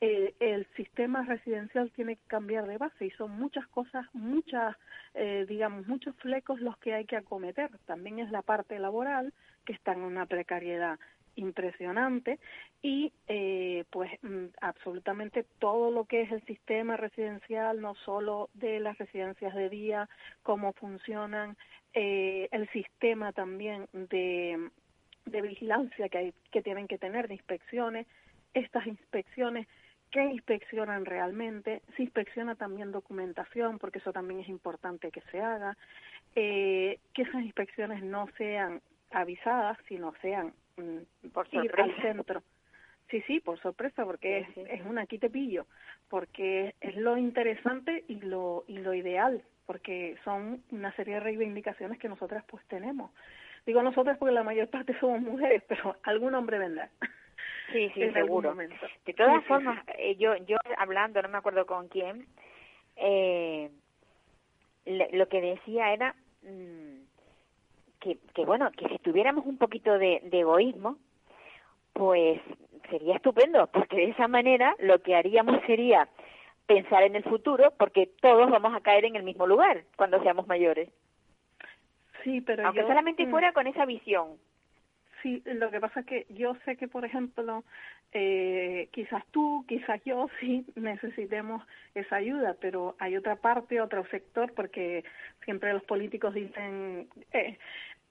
S6: eh, el sistema residencial tiene que cambiar de base y son muchas cosas, muchas, eh, digamos, muchos flecos los que hay que acometer. También es la parte laboral, que está en una precariedad impresionante y eh, pues mm, absolutamente todo lo que es el sistema residencial, no solo de las residencias de día, cómo funcionan, eh, el sistema también de, de vigilancia que, hay, que tienen que tener, de inspecciones, estas inspecciones qué inspeccionan realmente, se inspecciona también documentación, porque eso también es importante que se haga, eh, que esas inspecciones no sean avisadas, sino sean mm,
S3: Por
S6: ir
S3: sorpresa.
S6: al centro. Sí, sí, por sorpresa, porque
S3: Sí,
S6: es,
S3: sí.
S6: es un aquí te pillo, porque es lo interesante y lo, y lo ideal, porque son una serie de reivindicaciones que nosotras pues tenemos. Digo nosotras porque la mayor parte somos mujeres, pero algún hombre vendrá.
S3: Sí, sí,
S6: en
S3: seguro. De todas formas, eh, yo yo hablando, no me acuerdo con quién, eh, le- lo que decía era mm, que, que, bueno, que si tuviéramos un poquito de, de egoísmo, pues sería estupendo, porque de esa manera lo que haríamos sería pensar en el futuro, porque todos vamos a caer en el mismo lugar cuando seamos mayores.
S6: Sí, pero
S3: aunque
S6: yo,
S3: solamente
S6: mm,
S3: fuera con esa visión.
S6: Sí, lo que pasa es que yo sé que, por ejemplo, eh, quizás tú, quizás yo sí necesitemos esa ayuda, pero hay otra parte, otro sector, porque siempre los políticos dicen, eh,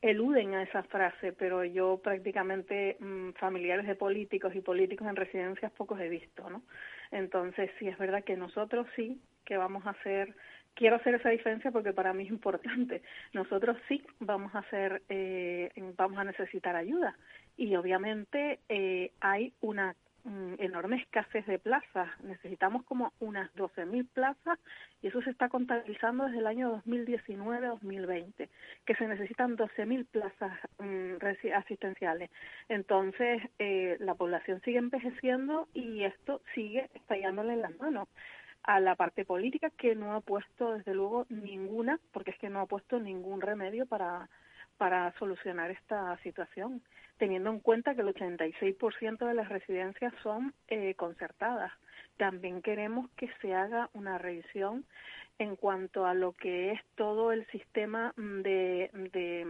S6: eluden a esa frase, pero yo prácticamente mm, familiares de políticos y políticos en residencias pocos he visto, ¿no? Entonces sí es verdad que nosotros sí que vamos a hacer quiero hacer esa diferencia porque para mí es importante. Nosotros sí vamos a hacer, eh, vamos a necesitar ayuda y obviamente eh, hay una mm, enorme escasez de plazas. Necesitamos como unas 12.000 plazas y eso se está contabilizando desde el año 2019-2020, que se necesitan 12.000 plazas mm, asistenciales. Entonces, eh, la población sigue envejeciendo y esto sigue estallándole en las manos a la parte política que no ha puesto desde luego ninguna, porque es que no ha puesto ningún remedio para, para solucionar esta situación, teniendo en cuenta que el 86% de las residencias son eh, concertadas. También queremos que se haga una revisión en cuanto a lo que es todo el sistema de, de,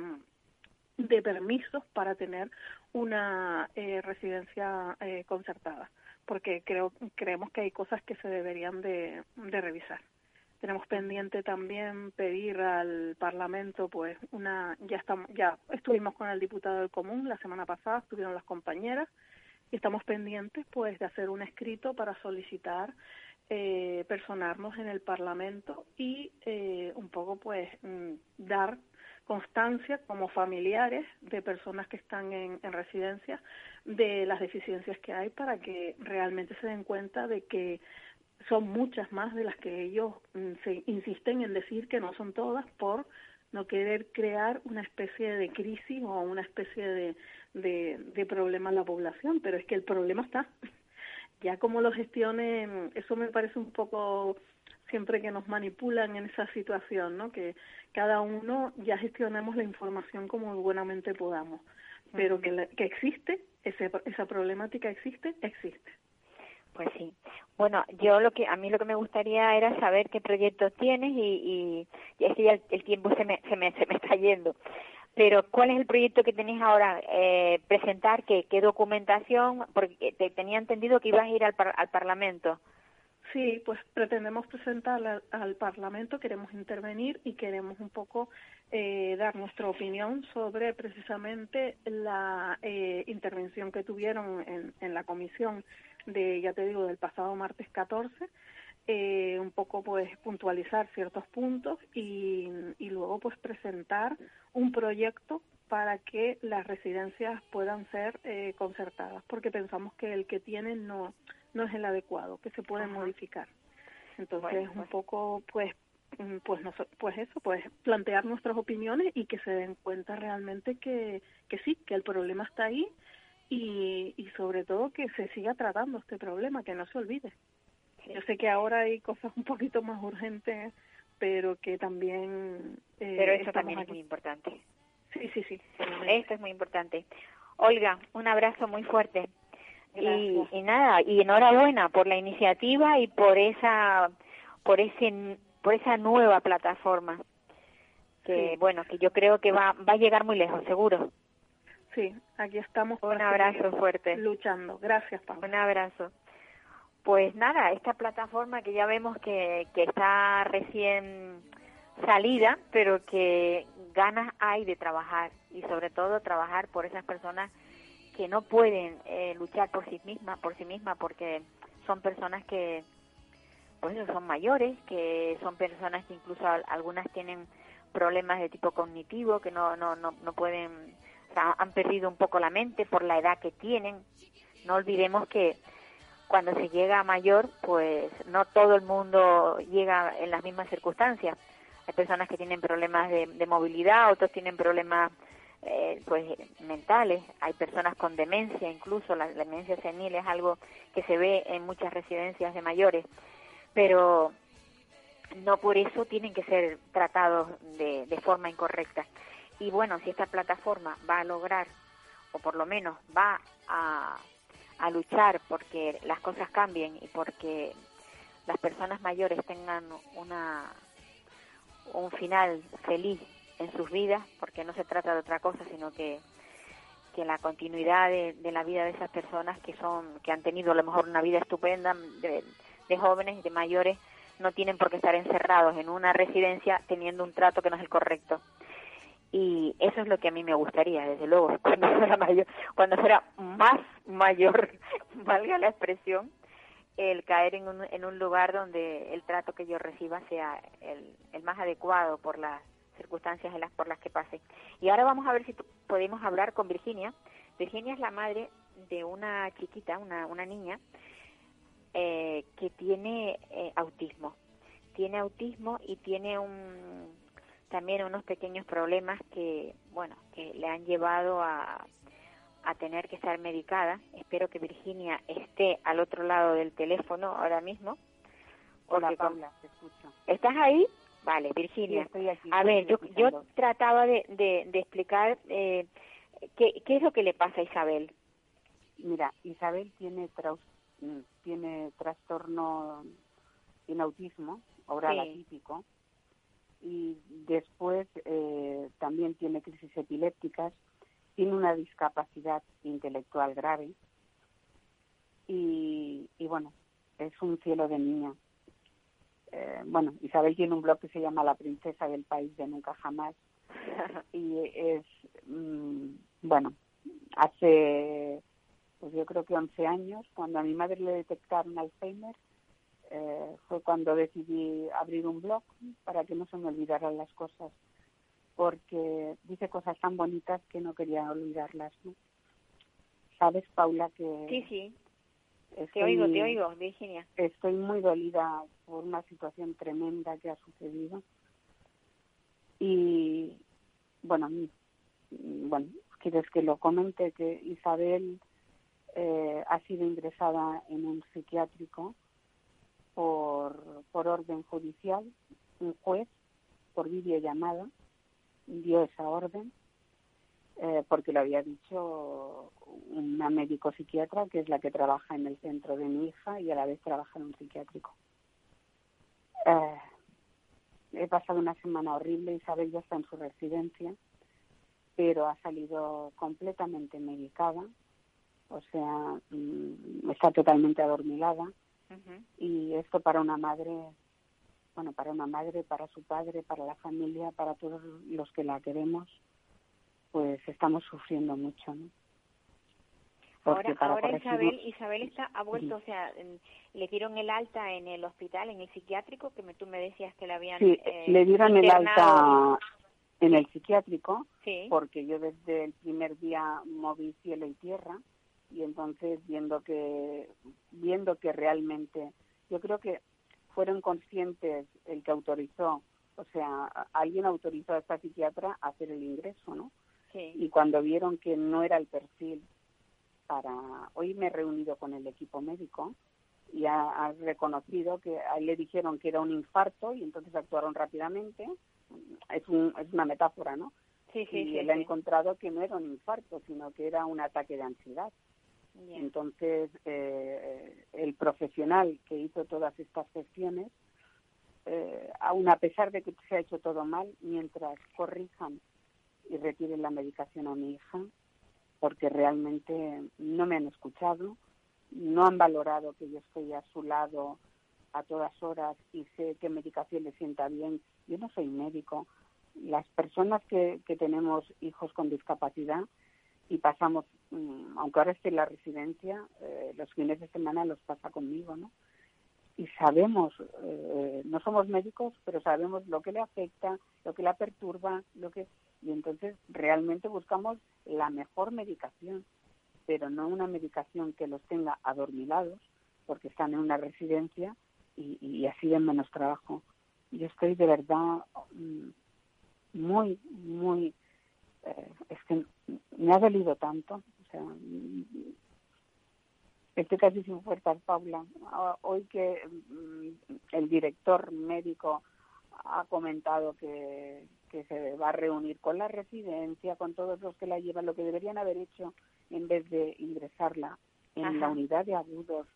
S6: de permisos para tener una eh, residencia eh, concertada porque creo creemos que hay cosas que se deberían de, revisar. Tenemos pendiente también pedir al Parlamento, pues una ya estamos ya estuvimos con el diputado del Común la semana pasada, estuvieron las compañeras y estamos pendientes, pues, de hacer un escrito para solicitar eh, personarnos en el Parlamento y eh, un poco, pues, mm, dar constancia como familiares de personas que están en, en residencia de las deficiencias que hay para que realmente se den cuenta de que son muchas más de las que ellos mm, se insisten en decir que no son todas por no querer crear una especie de crisis o una especie de, de, de problema en la población, pero es que el problema está. Ya como lo gestionen, eso me parece un poco siempre que nos manipulan en esa situación, ¿no? Que cada uno ya gestionemos la información como buenamente podamos, pero que, que existe, ese, esa problemática existe, existe.
S3: Pues sí. Bueno, yo lo que a mí lo que me gustaría era saber qué proyectos tienes y, y, es que ya el, tiempo se me, se me se me está yendo. Pero ¿cuál es el proyecto que tenéis ahora? Eh, presentar qué, qué documentación, porque te, tenía entendido que ibas a ir al, al Parlamento.
S6: Sí, pues pretendemos presentar al, Parlamento, queremos intervenir y queremos un poco eh, dar nuestra opinión sobre precisamente la eh, intervención que tuvieron en, en, la comisión de, ya te digo, del pasado martes 14, eh, un poco pues puntualizar ciertos puntos y, y luego pues presentar un proyecto para que las residencias puedan ser eh, concertadas, porque pensamos que el que tienen no no es el adecuado, que se puede modificar. Entonces, un pues. poco, pues, mm, pues, no, pues eso, pues plantear nuestras opiniones y que se den cuenta realmente que, que sí, que el problema está ahí y, y sobre todo que se siga tratando este problema, que no se olvide. Yo sé que ahora hay cosas un poquito más urgentes, pero que también...
S3: Eh, pero eso también es muy importante.
S6: Sí, sí, sí.
S3: Esto es muy importante. Olga, un abrazo muy fuerte. Y, y, nada, y enhorabuena por la iniciativa y por esa, por ese, por esa nueva plataforma que, bueno, que yo creo que va, va a llegar muy lejos, seguro.
S6: Sí, aquí estamos.
S3: Un abrazo fuerte.
S6: Luchando. Gracias, Pablo.
S3: Un abrazo. Pues nada, esta plataforma que ya vemos que, que está recién salida, pero que ganas hay de trabajar y sobre todo trabajar por esas personas que no pueden eh, luchar por sí mismas, por sí misma, porque son personas que, pues son mayores, que son personas que incluso algunas tienen problemas de tipo cognitivo, que no, no, no, no pueden, o sea, han perdido un poco la mente por la edad que tienen. No olvidemos que cuando se llega a mayor, pues no todo el mundo llega en las mismas circunstancias. Hay personas que tienen problemas de, de movilidad, otros tienen problemas eh, pues mentales, hay personas con demencia, incluso la, demencia senil es algo que se ve en muchas residencias de mayores, pero no por eso tienen que ser tratados de, de forma incorrecta. Y bueno, si esta plataforma va a lograr o por lo menos va a, a luchar porque las cosas cambien y porque las personas mayores tengan una un final feliz en sus vidas, porque no se trata de otra cosa, sino que, que la continuidad de, de la vida de esas personas que son que han tenido a lo mejor una vida estupenda de, jóvenes y de mayores no tienen por qué estar encerrados en una residencia teniendo un trato que no es el correcto. Y eso es lo que a mí me gustaría desde luego cuando fuera mayor cuando fuera más mayor valga la expresión el caer en un, en un lugar donde el trato que yo reciba sea el, el más adecuado por las circunstancias en las por las que pase. Y ahora vamos a ver si podemos hablar con Virginia. Virginia es la madre de una chiquita, una, una niña, eh, que tiene eh, autismo. Tiene autismo y tiene un, también unos pequeños problemas que, bueno, que le han llevado a, a tener que estar medicada. Espero que Virginia esté al otro lado del teléfono ahora mismo.
S7: Hola, Paula, te escucho.
S3: ¿Estás ahí? Vale, Virginia.
S7: Sí, estoy aquí,
S3: a ver, yo, yo trataba de, de, de explicar eh, qué, qué es lo que le pasa a Isabel.
S7: Mira, Isabel tiene traus- mm, tiene trastorno en autismo, oral
S3: Sí.
S7: atípico, y después eh, también tiene crisis epilépticas, tiene una discapacidad intelectual grave y, y bueno, es un cielo de niña. Eh, bueno, Isabel tiene un blog que se llama La princesa del país de nunca jamás y es, mm, bueno, hace, pues yo creo que 11 años, cuando a mi madre le detectaron Alzheimer, eh, fue cuando decidí abrir un blog para que no se me olvidaran las cosas, porque dice cosas tan bonitas que no quería olvidarlas, ¿no? Sabes, Paula, que
S3: Sí, sí, te oigo, te oigo, Virginia.
S7: estoy muy dolida por una situación tremenda que ha sucedido. Y bueno, mi- bueno, quieres que lo comente que Isabel eh, ha sido ingresada en un psiquiátrico por, por orden judicial, un juez por videollamada dio esa orden eh, porque lo había dicho una médico psiquiatra que es la que trabaja en el centro de mi hija y a la vez trabaja en un psiquiátrico. Eh, he pasado una semana horrible, Isabel ya está en su residencia, pero ha salido completamente medicada, o sea, mm, está totalmente adormilada y esto para una madre, bueno, para una madre, para su padre, para la familia, para todos los que la queremos, pues estamos sufriendo mucho, ¿no? Porque
S3: Ahora,
S7: para
S3: ahora
S7: corregir-
S3: Isabel, Isabel está ha vuelto,
S7: Sí.
S3: o sea, le dieron el alta en el hospital, en el psiquiátrico, que me, tú me decías que le habían
S7: Sí,
S3: eh,
S7: le dieron el alta en el psiquiátrico
S3: Sí.
S7: porque yo desde el primer día moví cielo y tierra y entonces viendo que viendo que realmente yo creo que fueron conscientes el que autorizó o sea alguien autorizó a esta psiquiatra a hacer el ingreso no
S3: Sí.
S7: y cuando vieron que no era el perfil para hoy me he reunido con el equipo médico y ha, ha reconocido que a él le dijeron que era un infarto y entonces actuaron rápidamente. Es, un, es una metáfora no
S3: Sí, sí,
S7: y
S3: sí,
S7: él ha encontrado que no era un infarto sino que era un ataque de ansiedad. Entonces eh, el profesional que hizo todas estas gestiones eh, aun a pesar de que se ha hecho todo mal mientras corrijan y retiren la medicación a mi hija porque realmente no me han escuchado, no han valorado que yo estoy a su lado a todas horas y sé qué medicación le sienta bien. Yo no soy médico. Las personas que, que tenemos hijos con discapacidad y pasamos, mm, aunque ahora esté en la residencia, eh, los fines de semana los pasa conmigo, ¿no? Y sabemos, eh, no somos médicos, pero sabemos lo que le afecta, lo que la perturba, lo que y entonces realmente buscamos la mejor medicación, pero no una medicación que los tenga adormilados porque están en una residencia y, así den menos trabajo. Yo estoy de verdad mm, muy, muy, eh, es que me ha dolido tanto, o sea, mm, estoy casi sin fuerzas, Paula. Ah, Hoy que mm, el director médico ha comentado que, que se va a reunir con la residencia, con todos los que la llevan, lo que deberían haber hecho en vez de ingresarla en la unidad de agudos.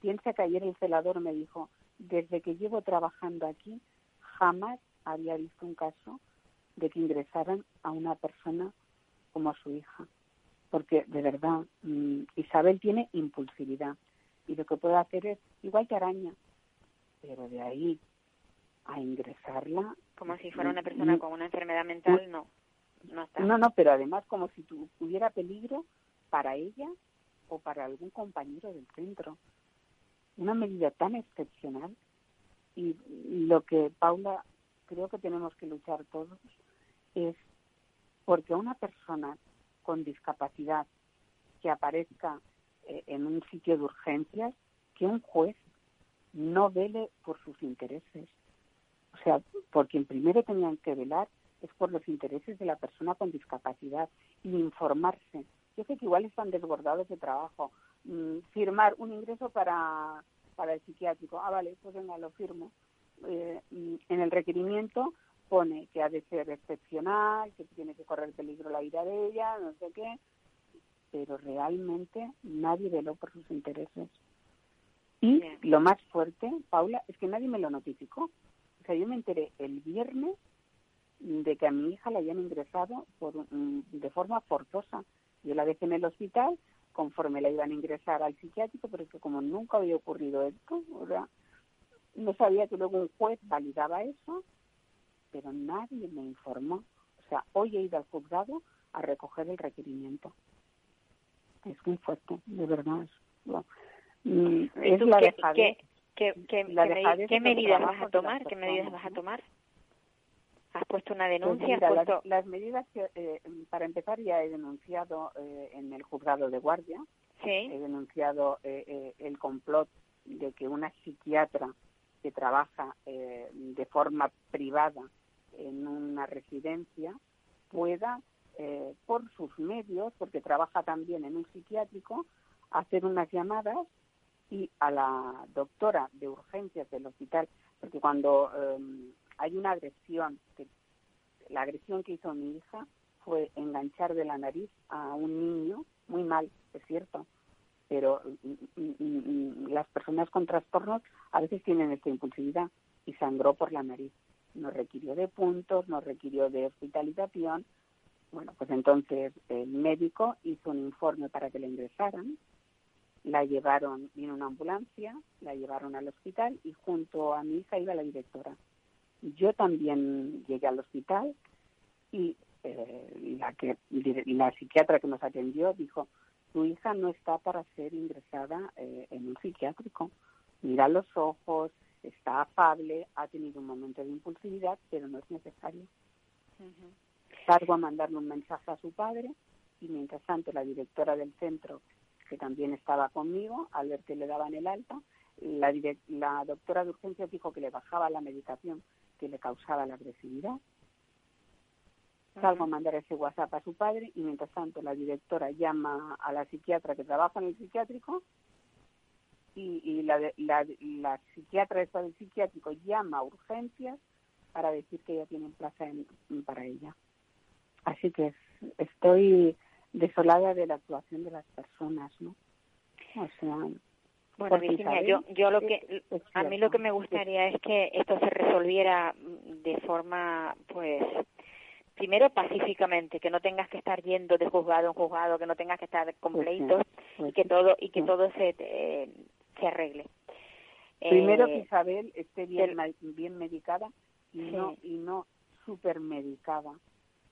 S7: Piensa que ayer el celador me dijo, desde que llevo trabajando aquí, jamás había visto un caso de que ingresaran a una persona como su hija. Porque de verdad, mm, Isabel tiene impulsividad y lo que puede hacer es igual que araña, pero de ahí a ingresarla.
S3: Como si fuera una persona con una enfermedad mental, no. No está.
S7: No, no, pero además como si tu- hubiera peligro para ella o para algún compañero del centro. Una medida tan excepcional y lo que Paula creo que tenemos que luchar todos es porque una persona con discapacidad que aparezca eh, en un sitio de urgencias, que un juez no vele por sus intereses. O sea, por quien primero tenían que velar es por los intereses de la persona con discapacidad y informarse. Yo sé que igual están desbordados de trabajo. Mm, firmar un ingreso para, para el psiquiátrico. Ah, vale, pues venga, lo firmo. Eh, mm, en el requerimiento pone que ha de ser excepcional, que tiene que correr peligro la vida de ella, no sé qué, pero realmente nadie veló por sus intereses. Y lo más fuerte, Paula, es que nadie me lo notificó. O sea, yo me enteré el viernes de que a mi hija la habían ingresado por, de forma forzosa. Yo la dejé en el hospital conforme la iban a ingresar al psiquiátrico, pero es que como nunca había ocurrido esto, sea, no sabía que luego un juez validaba eso, pero nadie me informó. O sea, hoy he ido al juzgado a recoger el requerimiento. Es muy fuerte, de verdad. es- mm,
S3: ¿Y
S7: es
S3: tú
S7: la dejadez.
S3: qué, qué,
S7: la
S3: qué
S7: dejadez
S3: qué
S7: de los
S3: medidas vas a tomar? ¿Qué medidas vas a tomar? ¿Has puesto una
S7: Pues
S3: denuncia?
S7: mira,
S3: ¿Has
S7: las,
S3: puesto...
S7: las medidas que, eh, para empezar, ya he denunciado eh, en el juzgado de guardia, he denunciado eh, eh, el complot de que una psiquiatra que trabaja eh, de forma privada en una residencia pueda, eh, por sus medios, porque trabaja también en un psiquiátrico, hacer unas llamadas y a la doctora de urgencias del hospital, porque cuando eh, hay una agresión, que la agresión que hizo mi hija fue enganchar de la nariz a un niño, muy mal, es cierto, pero las personas con trastornos a veces tienen esta impulsividad y sangró por la nariz. No requirió de puntos, no requirió de hospitalización. Bueno, pues entonces el médico hizo un informe para que la ingresaran, la llevaron, vino una ambulancia, la llevaron al hospital y junto a mi hija iba la directora. Yo también llegué al hospital y eh, la, que, la psiquiatra que nos atendió dijo, tu hija no está para ser ingresada eh, en un psiquiátrico. Mira los ojos, está afable, ha tenido un momento de impulsividad, pero no es necesario. Salgo a mandarle un mensaje a su padre y mientras tanto la directora del centro, que también estaba conmigo, al ver que le daban el alta, la, la doctora de urgencias dijo que le bajaba la medicación que le causaba la agresividad. Salgo a mandar ese WhatsApp a su padre y mientras tanto la directora llama a la psiquiatra que trabaja en el psiquiátrico y, y la, la, la psiquiatra esta del psiquiátrico llama a urgencias para decir que ya tienen plaza en- para ella. Así que es- estoy desolada de la actuación de las personas, ¿no? O sea,
S3: Bueno, Virginia, yo, yo lo que, a mí lo que me gustaría es que esto se resolviera de forma, pues, primero pacíficamente, que no tengas que estar yendo de juzgado en juzgado, que no tengas que estar con
S7: Pues
S3: pleitos
S7: pues
S3: y que
S7: sí,
S3: todo y que todo se eh, se arregle.
S7: Primero
S3: Eh,
S7: que Isabel esté bien, bien medicada y
S3: Sí.
S7: no y no super medicada,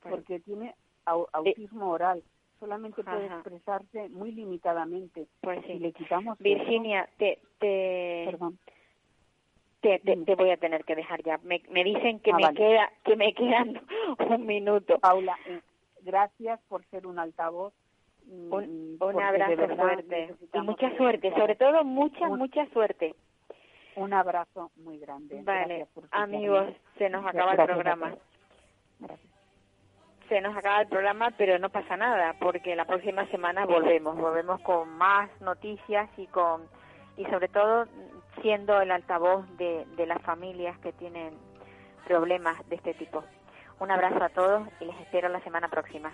S3: Pues-
S7: porque tiene au- autismo oral, solamente puede
S3: Ajá.
S7: expresarse muy limitadamente.
S3: Pues
S7: Si
S3: sí.
S7: le quitamos eso-
S3: Virginia, te, te,
S7: Perdón.
S3: te, te,
S7: Dime.
S3: te voy a tener que dejar ya. Me, me dicen que
S7: Ah,
S3: me
S7: vale.
S3: queda que me quedan un minuto.
S7: Paula, eh, gracias por ser un altavoz.
S3: Un, un abrazo
S7: verdad
S3: fuerte y mucha suerte, sobre todo mucha,
S7: Un-
S3: mucha suerte.
S7: Un abrazo muy grande.
S3: Vale, amigos, se nos acaba el
S7: Gracias
S3: programa.
S7: Gracias.
S3: Se nos acaba el programa, pero no pasa nada, porque la próxima semana volvemos, volvemos con más noticias y con y sobre todo siendo el altavoz de, de las familias que tienen problemas de este tipo. Un abrazo a todos y les espero la semana próxima.